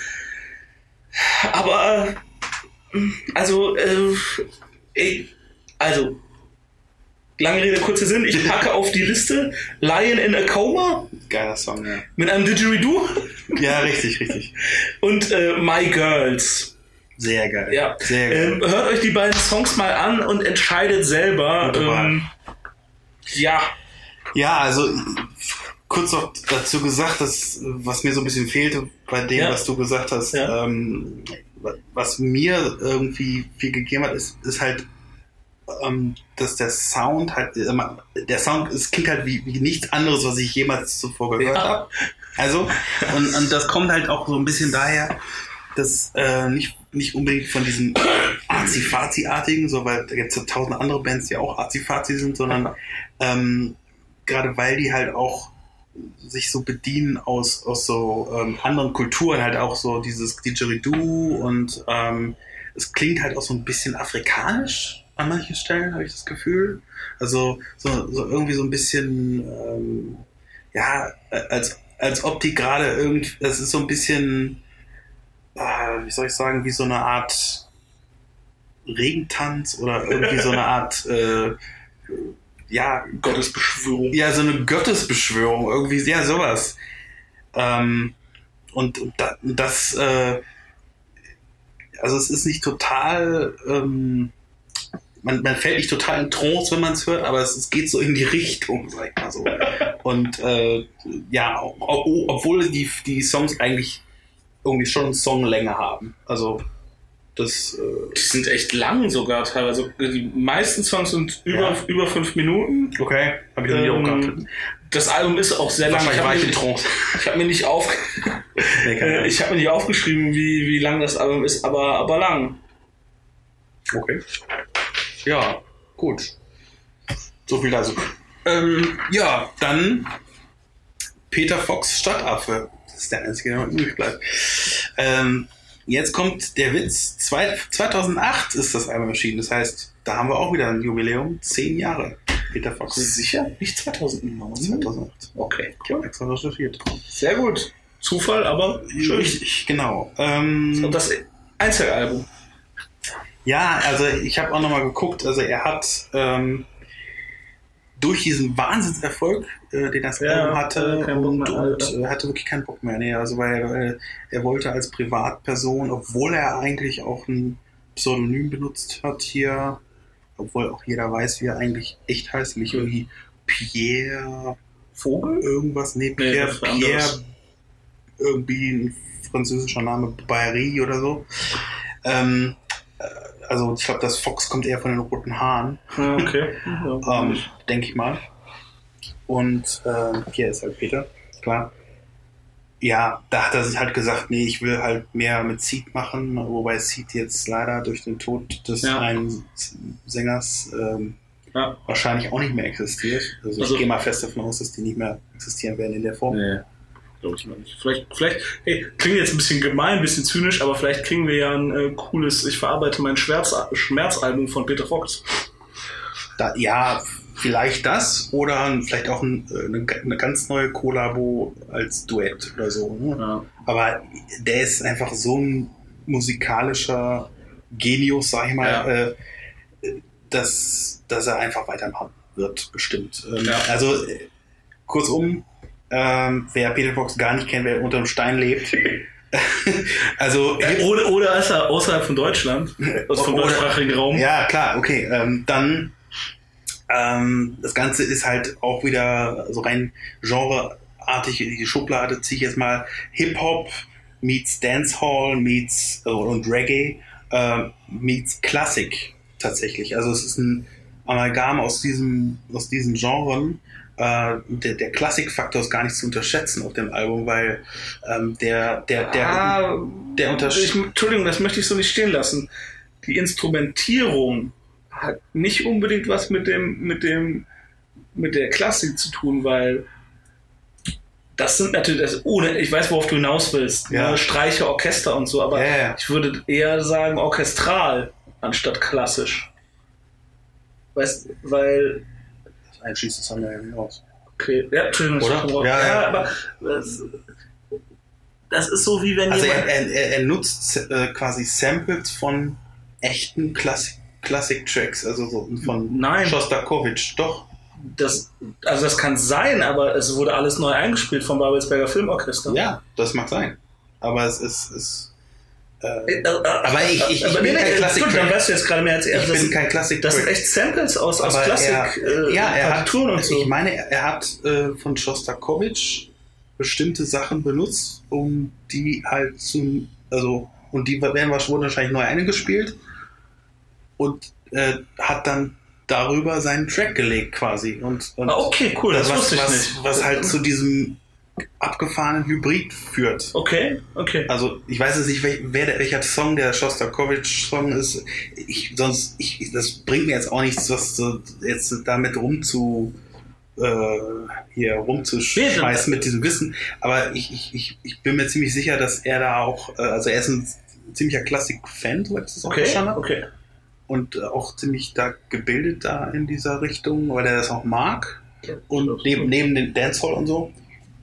aber also äh, also lange Rede, kurzer Sinn, ich packe auf die Liste Lion in a Coma. Geiler Song, ja. Mit einem Didgeridoo. Ja, richtig, richtig. Und äh, My Girls. Sehr geil. Ja. Sehr geil. Ähm, hört euch die beiden Songs mal an und entscheidet selber. Ähm, ja. Ja, also kurz noch dazu gesagt, dass was mir so ein bisschen fehlte bei dem, ja. was du gesagt hast, ja. ähm, was mir irgendwie viel gegeben hat, ist, ist halt ähm, dass der Sound halt, äh, der Sound, es klingt halt wie, wie nichts anderes, was ich jemals zuvor gehört ja. habe. Also, und, und das kommt halt auch so ein bisschen daher, dass äh, nicht, nicht unbedingt von diesen Azi-Fazi-artigen, so, weil da gibt es ja tausend andere Bands, die auch Azi-Fazi sind, sondern ähm, gerade weil die halt auch sich so bedienen aus, aus so ähm, anderen Kulturen, halt auch so dieses Didgeridoo und ähm, es klingt halt auch so ein bisschen afrikanisch, an manchen Stellen, habe ich das Gefühl. Also so, so irgendwie so ein bisschen, ähm, ja, als, als ob die gerade irgendwie, das ist so ein bisschen, äh, wie soll ich sagen, wie so eine Art Regentanz oder irgendwie so eine Art, äh, ja, Gottesbeschwörung. Ja, so eine Gottesbeschwörung, irgendwie, ja, sowas. Ähm, und, und das, äh, also es ist nicht total, ähm, man, man fällt nicht total in Trance, wenn man es hört, aber es, es, geht so in die Richtung, sag ich mal so. Und äh, ja, obwohl die, die Songs eigentlich irgendwie schon Songlänge haben. Also das, äh die sind echt lang sogar teilweise. Die meisten Songs sind über, ja. über fünf Minuten. Okay, habe ich noch nie ähm, gehabt. Das Album ist auch sehr lang. Ich habe mir, hab mir, nicht auf, nee, ich habe mir nicht aufgeschrieben, wie, wie lang das Album ist, aber, aber lang. Okay. Ja, gut. So viel dazu. Ähm, ja, dann Peter Fox Stadtaffe. Das ist der einzige, der noch übrig bleibt. Ähm, jetzt kommt der Witz. Zwei, 2008 ist das Album erschienen. Das heißt, da haben wir auch wieder ein Jubiläum. Zehn Jahre. Peter Fox. Sicher? Nicht 2009? 2008. Okay. Ich habe extra recherchiert. Sehr gut. Zufall, aber schön. Richtig, genau. Ähm, Und das Einzelalbum. Ja, also ich habe auch nochmal geguckt, also er hat ähm, durch diesen Wahnsinnserfolg, äh, den das ja, Album hatte, und, und äh, hatte wirklich keinen Bock mehr. Nee, also weil er, er wollte als Privatperson, obwohl er eigentlich auch ein Pseudonym benutzt hat hier, obwohl auch jeder weiß, wie er eigentlich echt heißt, nämlich irgendwie Pierre Vogel? Irgendwas, nee, Pierre, nee, Pierre irgendwie ein französischer Name, Barry oder so. Ähm, also ich glaube, das Fox kommt eher von den roten Haaren. Okay. Ähm, Denke ich mal. Und äh, hier ist halt Peter, klar. Ja, da hat er sich halt gesagt, nee, ich will halt mehr mit Seed machen, wobei Seed jetzt leider durch den Tod des ja. einen Sängers ähm, ja. wahrscheinlich auch nicht mehr existiert. Also, also ich gehe mal fest davon aus, dass die nicht mehr existieren werden in der Form. Nee glaube ich mal nicht. Vielleicht, vielleicht, hey, klingt jetzt ein bisschen gemein, ein bisschen zynisch, aber vielleicht kriegen wir ja ein äh, cooles, ich verarbeite mein Schmerz, Schmerzalbum von Peter Fox. Da, ja, vielleicht das oder vielleicht auch ein, äh, eine, eine, ganz neue Kollabo als Duett oder so. Ne? Ja. Aber der ist einfach so ein musikalischer Genius, sag ich mal, ja. äh, dass, dass er einfach weitermachen wird, bestimmt. Ähm, ja. Also, äh, kurzum, ähm, wer Peter Fox gar nicht kennt, wer unter einem Stein lebt. also oder, oder ist er außerhalb von Deutschland, also vom deutschsprachigen Raum. Ja, klar, okay. Ähm, dann ähm, das Ganze ist halt auch wieder so rein genreartig in die Schublade. Ziehe ich jetzt mal Hip Hop meets Dancehall meets äh, und Reggae äh, meets Klassik tatsächlich. Also es ist ein Amalgam aus diesem aus diesen Genren äh, der, der Klassikfaktor ist gar nicht zu unterschätzen auf dem Album, weil ähm, der, der, der, ah, der Unterschied. Entschuldigung, das möchte ich so nicht stehen lassen. Die Instrumentierung hat nicht unbedingt was mit dem, mit dem, mit der Klassik zu tun, weil das sind natürlich, das ohne, ich weiß, worauf du hinaus willst, Ja. ne? Streicher, Orchester und so, aber ja. ich würde eher sagen orchestral anstatt klassisch. Weißt, weil Einschließt das haben wir ja nicht raus. Okay, ja, Entschuldigung, ich Oder? Ja, ja. aber das, das ist so wie wenn Also er, jemand. er, er er nutzt äh, quasi Samples von echten Klassik, Classic-Tracks, also so von Nein. Shostakovich. Doch. das, also das kann sein, aber es wurde alles neu eingespielt vom Babelsberger Filmorchester. Ja, das mag sein. Aber es ist. ist äh, aber ich- ich- ich aber bin nee, kein Klassik- gut, dann weißt du jetzt gerade mehr als er. ich Das, bin sind- kein Klassik. das sind echt Samples aus, aus Aber Klassik. er, äh, ja, er hat, und so. ich meine, er hat äh, von Shostakovich bestimmte Sachen benutzt, um die halt zu, also, und die werden wahrscheinlich- wurden wahrscheinlich neu eingespielt und äh, hat dann darüber seinen Track gelegt quasi und, und ah, okay, cool, das, was, wusste ich was, nicht. was halt zu diesem abgefahrenen Hybrid führt. Okay, okay. Also ich weiß jetzt nicht, wer der, welcher Song der Shostakovich-Song ist. Ich, sonst, ich, das bringt mir jetzt auch nichts, was so jetzt damit rumzu äh, hier rumzuschmeißen mit diesem Wissen. Aber ich, ich, ich, ich bin mir ziemlich sicher, dass er da auch, äh, also er ist ein ziemlicher Klassik-Fan, so ich das auch Okay, habe. okay. Und auch ziemlich da gebildet da in dieser Richtung, weil er das auch mag und neben, neben den Dancehall und so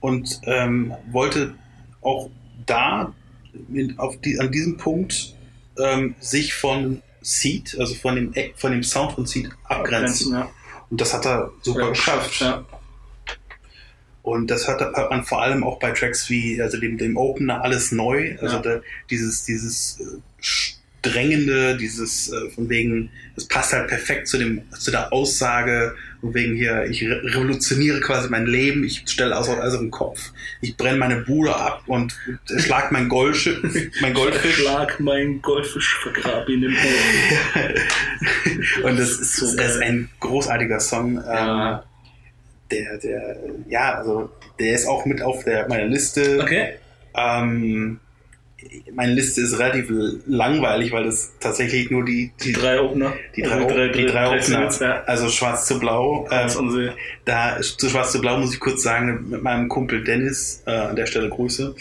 und ähm, wollte auch da in, auf die, an diesem Punkt ähm, sich von Seed, also von dem von dem Sound von Seed abgrenzen. Ja. Und das hat er super Ja, geschafft. Ja. Und das hat, man vor allem auch bei Tracks wie, also dem, dem Opener alles neu, also da, dieses, dieses äh, Drängende, dieses äh, von wegen, das passt halt perfekt zu dem, zu der Aussage, von wegen hier, ich re revolutioniere quasi mein Leben, ich stelle auf alles auf den Kopf, ich brenne meine Bude ab und schlag mein Goldschiff, mein Goldfisch. Schlag mein Goldfisch, vergrab ihn im Boden. und das ist, So das ist ein großartiger Song. Ähm, Ja. der, der, ja, also der ist auch mit auf der meiner Liste. Okay. Ähm, meine Liste ist relativ langweilig, weil das tatsächlich nur die, Die drei Opener. die drei, Also die drei Opener, Singles, ja. also Schwarz zu Blau. Ähm, da zu Schwarz zu Blau muss ich kurz sagen, mit meinem Kumpel Dennis, äh, an der Stelle Grüße,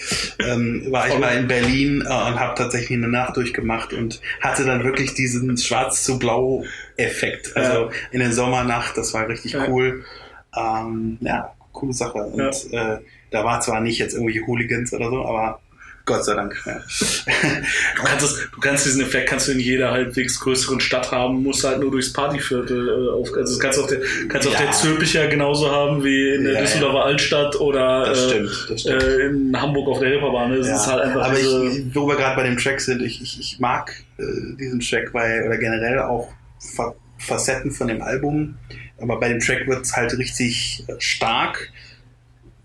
ähm, war ich mal in Berlin äh, und habe tatsächlich eine Nacht durchgemacht und hatte dann wirklich diesen Schwarz zu Blau Effekt. Also in der Sommernacht, das war richtig Ja. cool. Ähm, ja, coole Sache. Und äh, da war zwar nicht jetzt irgendwelche Hooligans oder so, aber Gott sei Dank. Ja. Du kannst, es, du kannst diesen Effekt kannst du in jeder halbwegs größeren Stadt haben, musst halt nur durchs Partyviertel äh, auf, also das kannst du auf der, kannst du auf Ja. der Zülpicher genauso haben wie in der Ja, Düsseldorfer Altstadt oder Das äh, stimmt, das stimmt. äh, in Hamburg auf der Reeperbahn. Das Ja, ist halt einfach aber diese, ich, wo wir gerade bei dem Track sind, ich, ich, ich mag äh, diesen Track, weil, oder generell auch Fa Facetten von dem Album, aber bei dem Track wird es halt richtig stark,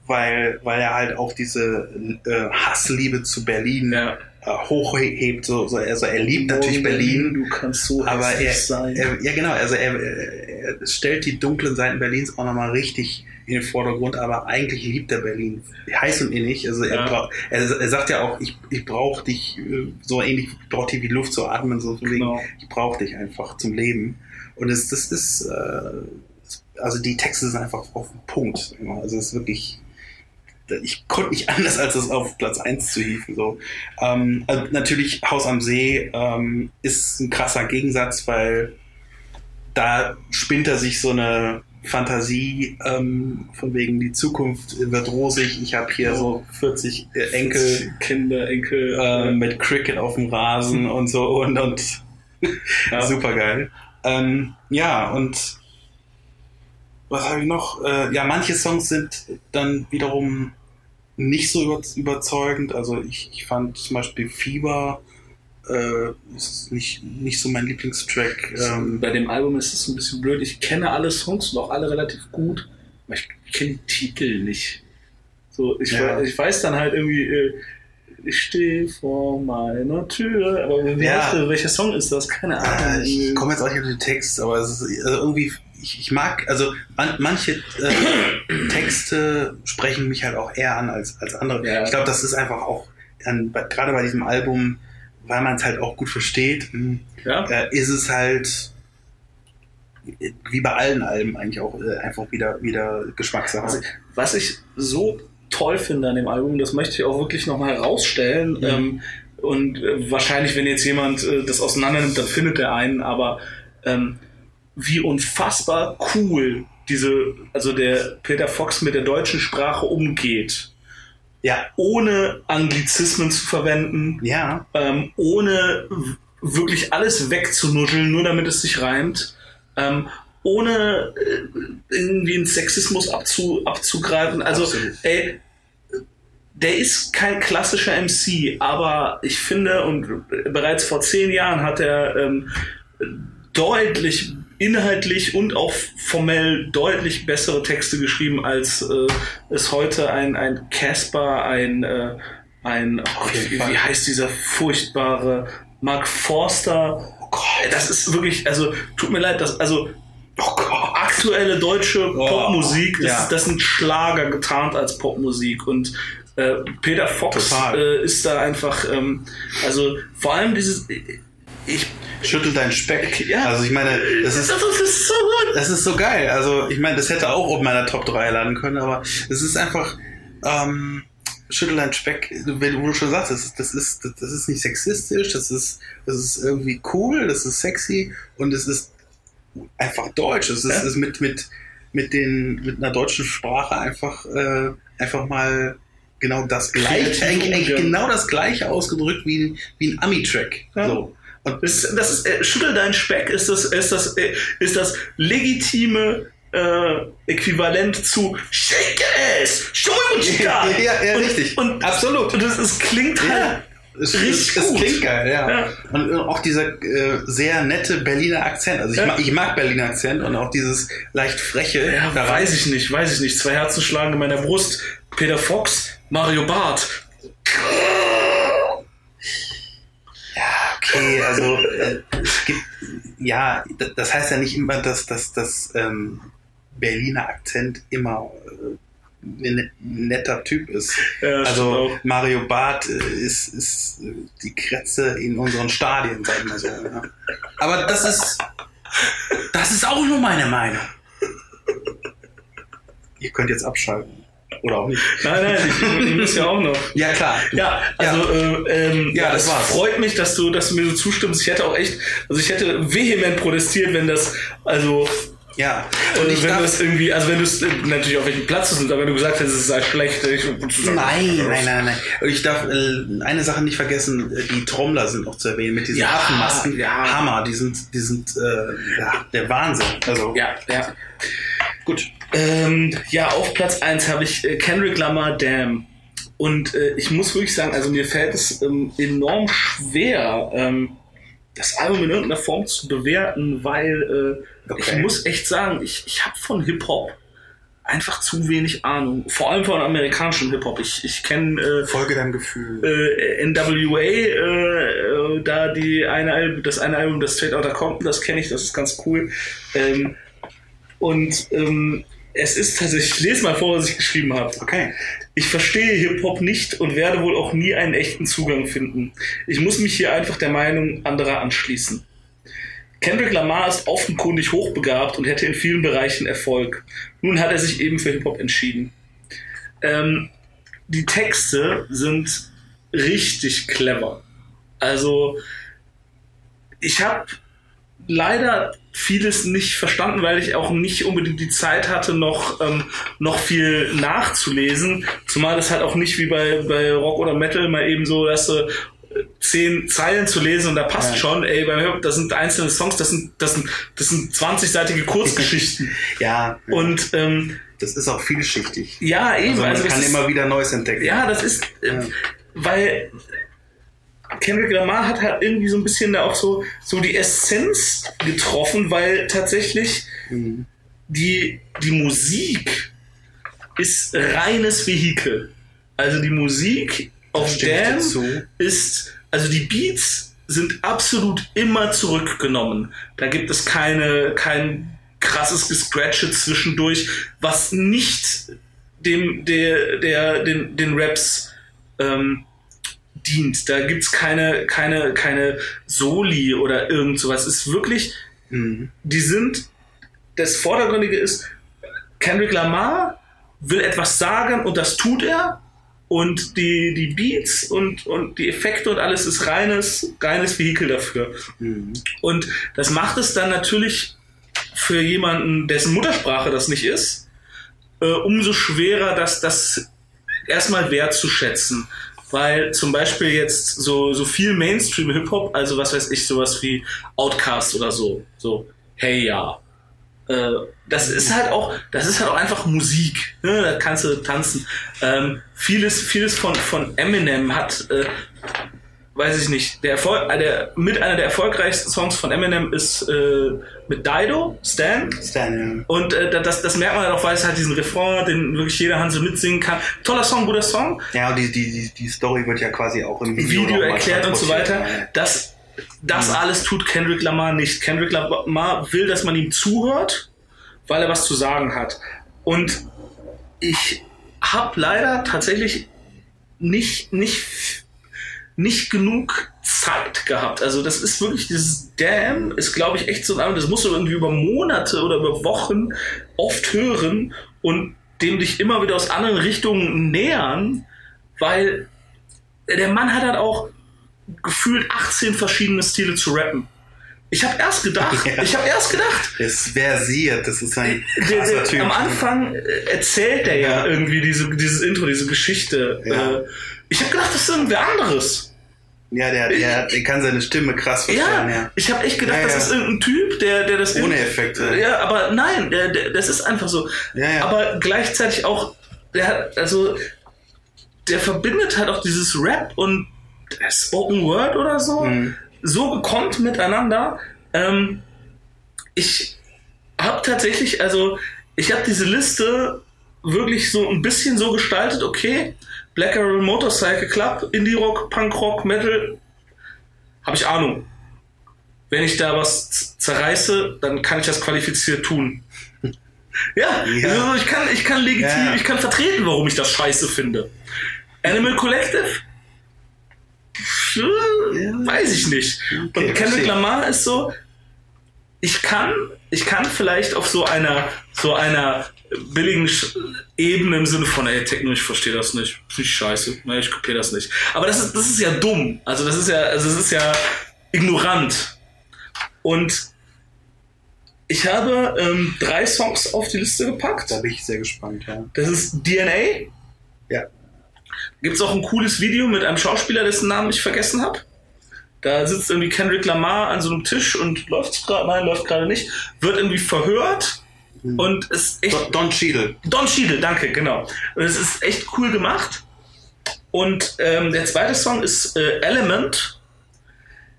weil, weil er halt auch diese äh, Hassliebe zu Berlin ja. äh, hochhebt. So, so, also er liebt natürlich Berlin, Du kannst so aber er, sein. er, ja genau, also er, er stellt die dunklen Seiten Berlins auch nochmal richtig in den Vordergrund, aber eigentlich liebt er Berlin heiß und innig. Also er, Ja. braucht, er, er sagt ja auch, ich, ich brauche dich äh, so ähnlich, ich brauche dich wie Luft zu atmen, so von wegen, Genau. ich brauche dich einfach zum Leben. Und es, das ist, äh, also die Texte sind einfach auf den Punkt. Also es ist wirklich, ich konnte nicht anders, als es auf Platz 1 zu hieven. So. Ähm, also natürlich, Haus am See ähm, ist ein krasser Gegensatz, weil da spinnt er sich so eine Fantasie ähm, von wegen die Zukunft wird rosig. Ich habe hier so 40 äh, Enkel Kinder, Enkel. ähm, mit Cricket auf dem Rasen und so und, und Ja. super geil. Ähm, ja, und was habe ich noch? Äh, ja, manche Songs sind dann wiederum nicht so über, überzeugend. Also ich, ich fand zum Beispiel Fieber äh, ist nicht, nicht so mein Lieblingstrack. Ähm, Bei dem Album ist es ein bisschen blöd. Ich kenne alle Songs und auch alle relativ gut, aber ich kenne die Titel nicht. So, ich, Ja. weiß, ich weiß dann halt irgendwie, äh, ich stehe vor meiner Tür, aber wie Ja. heißt der, welcher Song ist das? Keine Ahnung. ich komme jetzt auch nicht auf den Text, aber es ist also irgendwie, ich, ich mag, also man, manche äh, Texte sprechen mich halt auch eher an als, als andere. Ja. Ich glaube, das ist einfach auch, dann, gerade bei diesem Album, weil man es halt auch gut versteht, mh, Ja? äh, ist es halt wie bei allen Alben eigentlich auch äh, einfach wieder, wieder Geschmackssache. Also, was ich so toll finde an dem Album, das möchte ich auch wirklich nochmal herausstellen. Mhm. Ähm, und äh, wahrscheinlich, wenn jetzt jemand äh, das auseinander nimmt, dann findet er einen, aber ähm, wie unfassbar cool diese, also der Peter Fox mit der deutschen Sprache umgeht, ja, ohne Anglizismen zu verwenden, ja, ähm, ohne wirklich alles wegzunuscheln, nur damit es sich reimt, ähm, ohne äh, irgendwie einen Sexismus abzu, abzugreifen. Also, Absolut. ey, der ist kein klassischer MC, aber ich finde, und bereits vor zehn Jahren hat er ähm, deutlich inhaltlich und auch formell deutlich bessere Texte geschrieben, als äh, es heute ein ein Casper, ein äh, ein oh, jeden wie, wie heißt dieser furchtbare Mark Forster? Oh Gott, das ist wirklich, also tut mir leid, das also oh Gott. aktuelle deutsche Oh, Popmusik, das, ja. das sind Schlager getarnt als Popmusik und äh, Peter Fox äh, ist da einfach, ähm, also vor allem dieses, ich, Schüttel deinen Speck. Ja. Also ich meine, das ist das ist so gut. Das ist so geil. Also, ich meine, das hätte auch auf meiner Top 3 landen können, aber es ist einfach, ähm, Schüttel dein Speck, wenn du schon sagst, das ist, das ist, das ist nicht sexistisch, das ist, das ist irgendwie cool, das ist sexy und es ist einfach deutsch. Es ist, Ja. ist mit, mit, mit den, mit einer deutschen Sprache einfach, äh, einfach mal genau das gleiche, eigentlich, eigentlich genau das gleiche ausgedrückt wie ein, wie ein Ami-Track. Ja. So. Und Das, das ist, äh, schüttel deinen Speck ist das, ist das, äh, ist das legitime äh, Äquivalent zu Shake Ass, ja, ja, ja, und, richtig. Und, Absolut. Und es, es klingt halt Ja. Es, Richtig es, es gut. klingt geil, ja. Ja. Und äh, auch dieser äh, sehr nette Berliner Akzent. Also ich, Ja. mag, ich mag Berliner Akzent und auch dieses leicht freche. Ja, daran. weiß ich nicht, weiß ich nicht. Zwei Herzen schlagen in meiner Brust. Peter Fox, Mario Barth. Okay, also äh, es gibt, ja, das heißt ja nicht immer, dass das dass, ähm, Berliner Akzent immer äh, ein netter Typ ist. Ja, also stimmt Mario Barth äh, ist, ist äh, die Kretze in unseren Stadien, sagen wir so. Ja. Aber das ist das ist auch nur meine Meinung. Ihr könnt jetzt abschalten. Oder auch nicht. Nein, nein, ich, ich muss ja auch noch. Ja, klar. Ja, also Äh, ähm, Ja, ja, das es war's. freut mich, dass du, dass du mir so zustimmst. Ich hätte auch echt, also ich hätte vehement protestiert, wenn das, also Ja. und ich wenn darf, das irgendwie, also wenn du es äh, natürlich auf welchem Platz du sind, aber wenn du gesagt hättest, es sei schlecht, ich, Nein, nein, nein, nein. Und ich darf äh, eine Sache nicht vergessen, äh, die Trommler sind auch zu erwähnen mit diesen Ja, Affenmasken. ja. Hammer, die sind, die sind äh, ja, der Wahnsinn. Also Ja, ja. gut. Ähm, ja, auf Platz 1 habe ich äh, Kendrick Lamar Damn. Und äh, ich muss wirklich sagen, also mir fällt es ähm, enorm schwer, ähm, das Album in irgendeiner Form zu bewerten, weil äh, ich Okay. muss echt sagen, ich, ich habe von Hip-Hop einfach zu wenig Ahnung. Vor allem von amerikanischem Hip-Hop. Ich, ich kenne äh, Folge deinem Gefühl. äh, NWA, äh, äh, da die eine Album, das eine Album, das Straight Outta Compton, das kenne ich, das ist ganz cool. Ähm, und ähm, es ist tatsächlich, ich lese mal vor, was ich geschrieben habe. Okay. Ich verstehe Hip-Hop nicht und werde wohl auch nie einen echten Zugang finden. Ich muss mich hier einfach der Meinung anderer anschließen. Kendrick Lamar ist offenkundig hochbegabt und hätte in vielen Bereichen Erfolg. Nun hat er sich eben für Hip-Hop entschieden. Ähm, die Texte sind richtig clever. Also, ich habe leider vieles nicht verstanden, weil ich auch nicht unbedingt die Zeit hatte, noch, ähm, noch viel nachzulesen. Zumal es halt auch nicht wie bei, bei Rock oder Metal mal eben so, dass du zehn Zeilen zu lesen und da passt Ja. schon, ey, beim Hip-Hop, das sind einzelne Songs, das sind, das sind, das sind 20-seitige Kurzgeschichten. Ja. und ähm, das ist auch vielschichtig. ja, eben. Also man also kann immer wieder Neues entdecken. ja, das ist, äh, Ja. weil Kendrick Lamar hat halt irgendwie so ein bisschen da auch so, so die Essenz getroffen, weil tatsächlich Mhm. die, die Musik ist reines Vehikel. Also die Musik auf zu. ist, also die Beats sind absolut immer zurückgenommen. Da gibt es keine, kein krasses Gescratche zwischendurch, was nicht dem, der, der, den, den Raps ähm, dient. Da gibt's keine, keine, keine Soli oder irgend sowas. Es ist wirklich, Mhm. die sind, das Vordergründige ist, Kendrick Lamar will etwas sagen und das tut er. Und die, die Beats und, und die Effekte und alles ist reines, reines Vehikel dafür. Mhm. Und das macht es dann natürlich für jemanden, dessen Muttersprache das nicht ist, äh, umso schwerer, das, das erstmal wertzuschätzen. Weil zum Beispiel jetzt so, so viel Mainstream-Hip-Hop, also was weiß ich, sowas wie Outcast oder so, so, hey ja. Äh, das ist halt auch, das ist halt auch einfach Musik. Ne? Da kannst du tanzen. Ähm, vieles, vieles von, von Eminem hat, äh, weiß ich nicht, der, Erfolg, äh, der mit einer der erfolgreichsten Songs von Eminem ist äh, mit Dido, Stan. Stan, Und äh, das, das merkt man halt auch, weil es halt diesen Refrain, den wirklich jeder Hansel mitsingen kann. Toller Song, guter Song. ja. Ja, und die, die, die, die Story wird ja quasi auch im Video, Video, erklärt und so weiter. Das, das alles tut Kendrick Lamar nicht. Kendrick Lamar will, dass man ihm zuhört, weil er was zu sagen hat. Und ich habe leider tatsächlich nicht, nicht, nicht genug Zeit gehabt. Also das ist wirklich dieses Damn ist, glaube ich, echt so ein Album, das musst du irgendwie über Monate oder über Wochen oft hören und dem dich immer wieder aus anderen Richtungen nähern, weil der Mann hat halt auch gefühlt 18 verschiedene Stile zu rappen. Ich habe erst gedacht, Ja. ich habe erst gedacht, ist versiert, das ist ein der, der, Typ. am Anfang äh, erzählt er ja, Ja. irgendwie diese, dieses Intro, diese Geschichte. Ja. Äh, Ich habe gedacht, das ist irgendwer anderes. Ja, der, der, der kann seine Stimme krass verstellen, Ja, ja. ich habe echt gedacht, Ja, das ist irgendein Typ, der, der das Ohne Effekte. Ja, aber nein, der, der, das ist einfach so. Aber gleichzeitig auch, der hat, also, der verbindet halt auch dieses Rap und Spoken Word oder so, Mhm. so gekonnt miteinander. Ähm, ich habe tatsächlich, also, ich habe diese Liste wirklich so ein bisschen so gestaltet, okay, Black Arrow Motorcycle Club, Indie Rock, Punk Rock, Metal, habe ich Ahnung. Wenn ich da was zerreiße, dann kann ich das qualifiziert tun. Ja, Ja. Also ich kann, ich kann legitim, Ja. ich kann vertreten, warum ich das scheiße finde. Animal Collective? Weiß ich nicht. Okay, Und Kendrick. Lamar ist so, ich kann, ich kann vielleicht auf so einer, so einer billigen Ebene im Sinne von, ey, Techno, ich verstehe das nicht. Finde ich scheiße. Nee, ich kopiere das nicht. Aber das ist, das ist ja dumm. Also das ist ja, also das ist ja ignorant. Und ich habe ähm, drei Songs auf die Liste gepackt. Da bin ich sehr gespannt, ja. Das ist DNA. Ja. Gibt es auch ein cooles Video mit einem Schauspieler, dessen Namen ich vergessen habe. Da sitzt irgendwie Kendrick Lamar an so einem Tisch und läuft gerade, nein, läuft gerade nicht, wird irgendwie verhört und ist echt Don, Don Cheadle. Don Cheadle, danke, genau. Und es ist echt cool gemacht. Und ähm, der zweite Song ist äh, Element,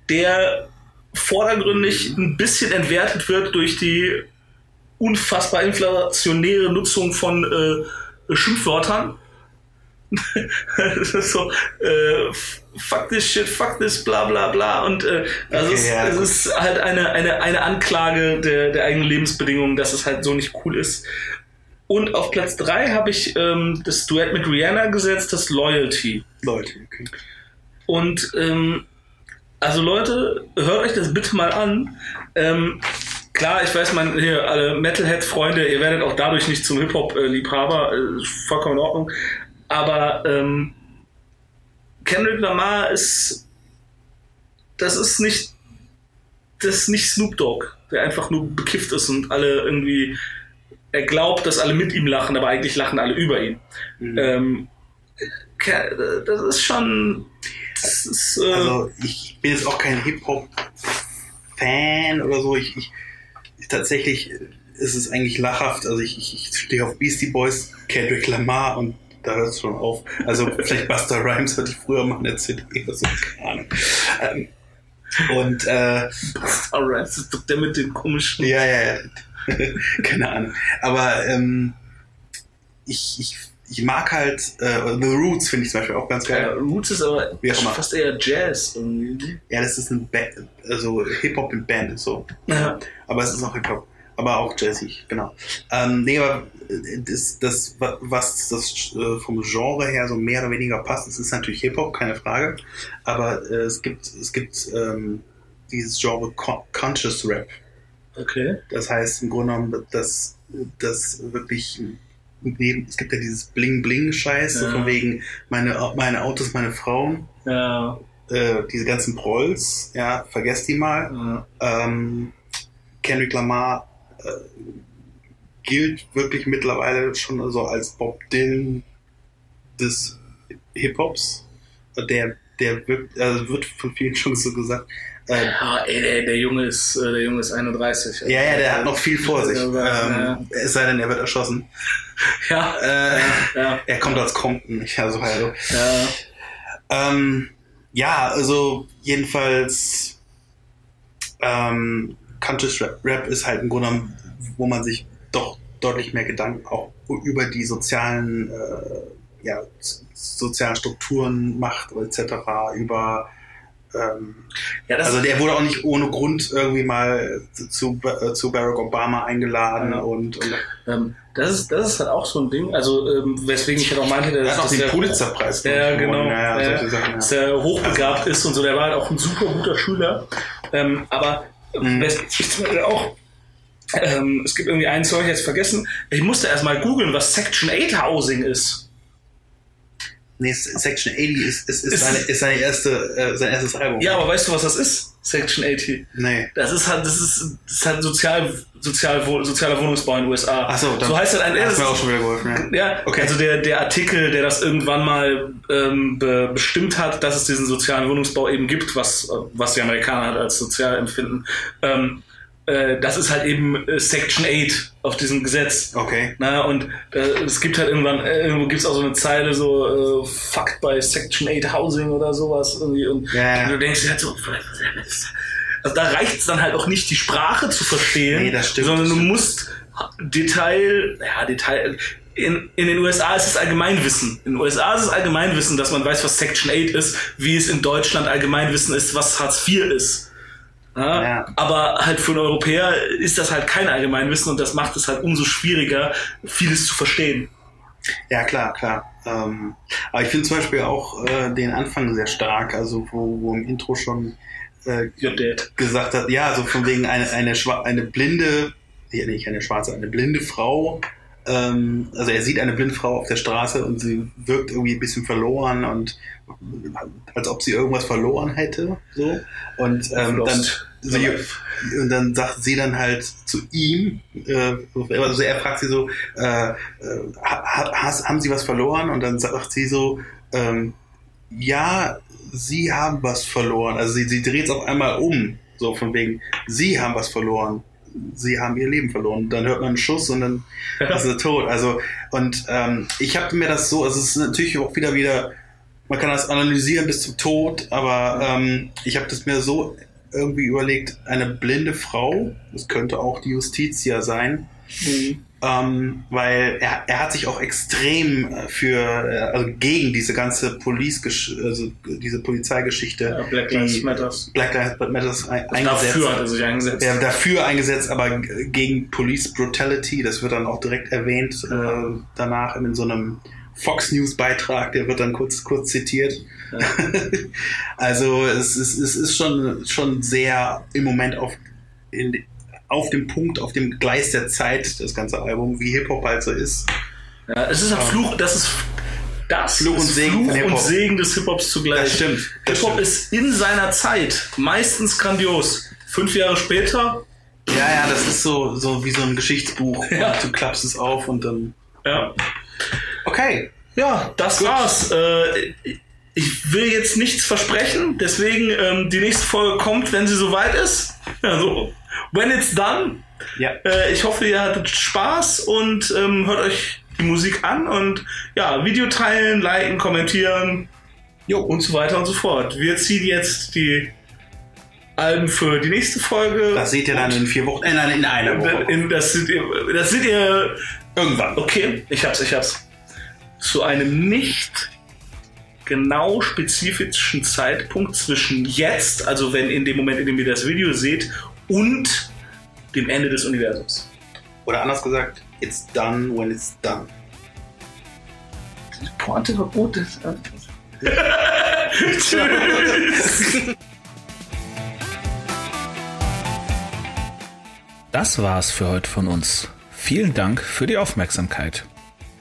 der vordergründig ein bisschen entwertet wird durch die unfassbar inflationäre Nutzung von äh, Schimpfwörtern. das ist so, äh, fuck this shit, fuck this, bla bla bla. Und äh, also Okay, es, ja, es ist halt eine, eine, eine Anklage der, der eigenen Lebensbedingungen, dass es halt so nicht cool ist. Und auf Platz 3 habe ich ähm, das Duett mit Rihanna gesetzt, das Loyalty. Leute, okay. Und ähm, also Leute, hört euch das bitte mal an. Ähm, klar, ich weiß, man hier alle Metalhead-Freunde, ihr werdet auch dadurch nicht zum Hip-Hop-Liebhaber, äh, vollkommen in Ordnung. Aber ähm, Kendrick Lamar ist, das ist nicht, das ist nicht Snoop Dogg, der einfach nur bekifft ist und alle irgendwie, er glaubt, dass alle mit ihm lachen, aber eigentlich lachen alle über ihn. Mhm. Ähm, das ist schon, das ist, äh, Also ich bin jetzt auch kein Hip-Hop-Fan oder so. Ich, ich tatsächlich ist es eigentlich lachhaft. Also ich, ich, ich stehe auf Beastie Boys, Kendrick Lamar und da hört es schon auf. Also vielleicht Buster Rhymes hatte ich früher mal eine CD oder so, keine Ahnung. Ähm, und äh, alright, das ist doch der mit den komischen. ja, ja, ja. keine Ahnung. Aber ähm, ich, ich, ich mag halt äh, The Roots finde ich zum Beispiel auch ganz Ja, geil. Roots ist aber Wie auch immer. fast eher Jazz irgendwie. Ja, das ist ein ba also Hip-Hop in Band so. Ja. Aber es ist auch Hip-Hop. Aber auch jazzig, genau. Ähm, nee, aber äh, das, das, wa- was das äh, vom Genre her so mehr oder weniger passt, das ist natürlich Hip-Hop, keine Frage. Aber äh, es gibt, es gibt ähm, dieses Genre Con Conscious Rap. Okay. Das heißt im Grunde genommen, dass das wirklich neben, es gibt ja dieses Bling-Bling-Scheiß, so Ja. von wegen meine, meine Autos, meine Frauen, Ja. äh, diese ganzen Prolls, ja, vergesst die mal. ja. Ähm, Kendrick Lamar gilt wirklich mittlerweile schon so als Bob Dylan des Hip-Hops. Der, der wird, also wird von vielen schon so gesagt. Äh, Ja, ey, der, der Junge ist, äh, der Junge ist 31. ja, ja, der hat noch viel vor sich. Ja, Ähm, es sei denn, er wird erschossen. ja, Äh, ja, er kommt aus Compton. Ich also, also. ja. Ähm, ja, also jedenfalls ähm, Country Rap, Rap ist halt im Grunde genommen, wo man sich doch deutlich mehr Gedanken auch über die sozialen, äh, ja, sozialen Strukturen macht etc. Über ähm, ja das also der wurde auch nicht ohne Grund irgendwie mal zu, äh, zu Barack Obama eingeladen Ja. und, und Ähm, das, ist, das ist halt auch so ein Ding, also ähm, weswegen ich halt auch meinte, er dass, auch dass den der, Pulitzerpreis ich, genau. Ja, Ja, Sachen, dass der hochbegabt ist und so, der war halt auch ein super guter Schüler. Ähm, aber Mhm. auch, ähm, es gibt irgendwie einen Song, ich jetzt vergessen, ich musste erstmal googeln, was Section 8 Housing ist. Nee, Section 80 ist, ist, ist, Ist- seine, ist seine erste, äh, sein erstes Album. Ja, aber weißt du, was das ist? Section 80. Nee. Das ist halt, das ist, das ist halt sozial, sozial, sozialer Wohnungsbau in den USA. Ach so, dann so heißt halt ein, Hast das mir auch schon wieder geholfen, ja. Ja, Okay. also der, der Artikel, der das irgendwann mal ähm, be bestimmt hat, dass es diesen sozialen Wohnungsbau eben gibt, was, was die Amerikaner halt als sozial empfinden, ähm, äh, das ist halt eben äh, Section 8 auf diesem Gesetz. Okay. Na, und äh, es gibt halt irgendwann, äh, irgendwo gibt es auch so eine Zeile, so äh, fucked by Section 8 Housing oder sowas. Irgendwie. Und ja. du denkst dir halt so, also da reicht es dann halt auch nicht, die Sprache zu verstehen, Nee, das stimmt, sondern du musst Detail, ja, Detail. In, in den USA ist es Allgemeinwissen. In den USA ist es Allgemeinwissen, dass man weiß, was Section 8 ist, wie es in Deutschland Allgemeinwissen ist, was Hartz IV ist. Ja, Ja. Aber halt für einen Europäer ist das halt kein Allgemeinwissen und das macht es halt umso schwieriger, vieles zu verstehen. Ja, klar, klar. Ähm, aber ich finde zum Beispiel auch äh, den Anfang sehr stark, also wo, wo im Intro schon äh, gesagt hat, ja, so von wegen eine, eine, schwa- eine blinde, nicht eine schwarze, eine blinde Frau. Ähm, also er sieht eine blinde Frau auf der Straße und sie wirkt irgendwie ein bisschen verloren und als ob sie irgendwas verloren hätte. So. Und ähm, dann, sie, und dann sagt sie dann halt zu ihm, äh, also er fragt sie so, äh, äh, ha, hast, haben sie was verloren? Und dann sagt sie so, ähm, ja, sie haben was verloren. Also sie, sie dreht es auf einmal um, so von wegen, sie haben was verloren. Sie haben ihr Leben verloren. Dann hört man einen Schuss und dann ist sie tot. Also, und ähm, ich habe mir das so, also es ist natürlich auch wieder wieder, man kann das analysieren bis zum Tod, aber ähm, ich habe das mir so irgendwie überlegt, eine blinde Frau, das könnte auch die Justitia sein, ähm, weil er, er hat sich auch extrem äh, für, äh, also gegen diese ganze Police, also diese Polizeigeschichte, Ja, Black Lives Matters. Black Lives Matters ein, Also dafür hat er sich eingesetzt. er dafür eingesetzt, aber gegen Police Brutality, das wird dann auch direkt erwähnt äh, danach in so einem Fox News Beitrag, der wird dann kurz kurz zitiert. Ja. also es ist, es ist schon schon sehr im Moment auf in, auf dem Punkt, auf dem Gleis der Zeit, das ganze Album, wie Hip Hop halt so ist. Ja, es ist ein Fluch, das ist das Fluch und ist Segen Fluch Hip-Hop. und Segen des Hip-Hops zugleich. Das stimmt, Hip-Hop ist in seiner Zeit meistens grandios. Fünf Jahre später, Ja, ja, das ist so so wie so ein Geschichtsbuch. Ja. Du klappst es auf und dann ja, okay. ja das war's. Äh, ich will jetzt nichts versprechen, deswegen ähm, die nächste Folge kommt, wenn sie soweit ist. Also, when it's done. Ja. Äh, ich hoffe, ihr hattet Spaß und ähm, hört euch die Musik an und ja, Video teilen, liken, kommentieren Jo. und so weiter und so fort. Wir ziehen jetzt die Alben für die nächste Folge. Das seht ihr dann in vier Wochen, äh, nein, in einer Woche. in, das, seht ihr, das seht ihr. Irgendwann. Okay, ich hab's, ich hab's. Zu einem nicht genau spezifischen Zeitpunkt zwischen jetzt, also wenn in dem Moment, in dem ihr das Video seht, und dem Ende des Universums. Oder anders gesagt, it's done when it's done. Die Pointe war gut. Das, Das war's für heute von uns. Vielen Dank für die Aufmerksamkeit.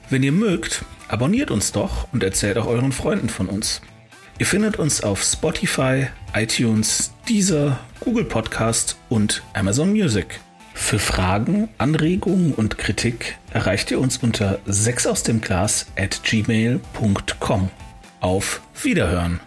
Wenn ihr mögt, abonniert uns doch und erzählt auch euren Freunden von uns. Ihr findet uns auf Spotify, iTunes, Deezer, Google Podcast und Amazon Music. Für Fragen, Anregungen und Kritik erreicht ihr uns unter 6 aus dem Glas at gmail.com. Auf Wiederhören!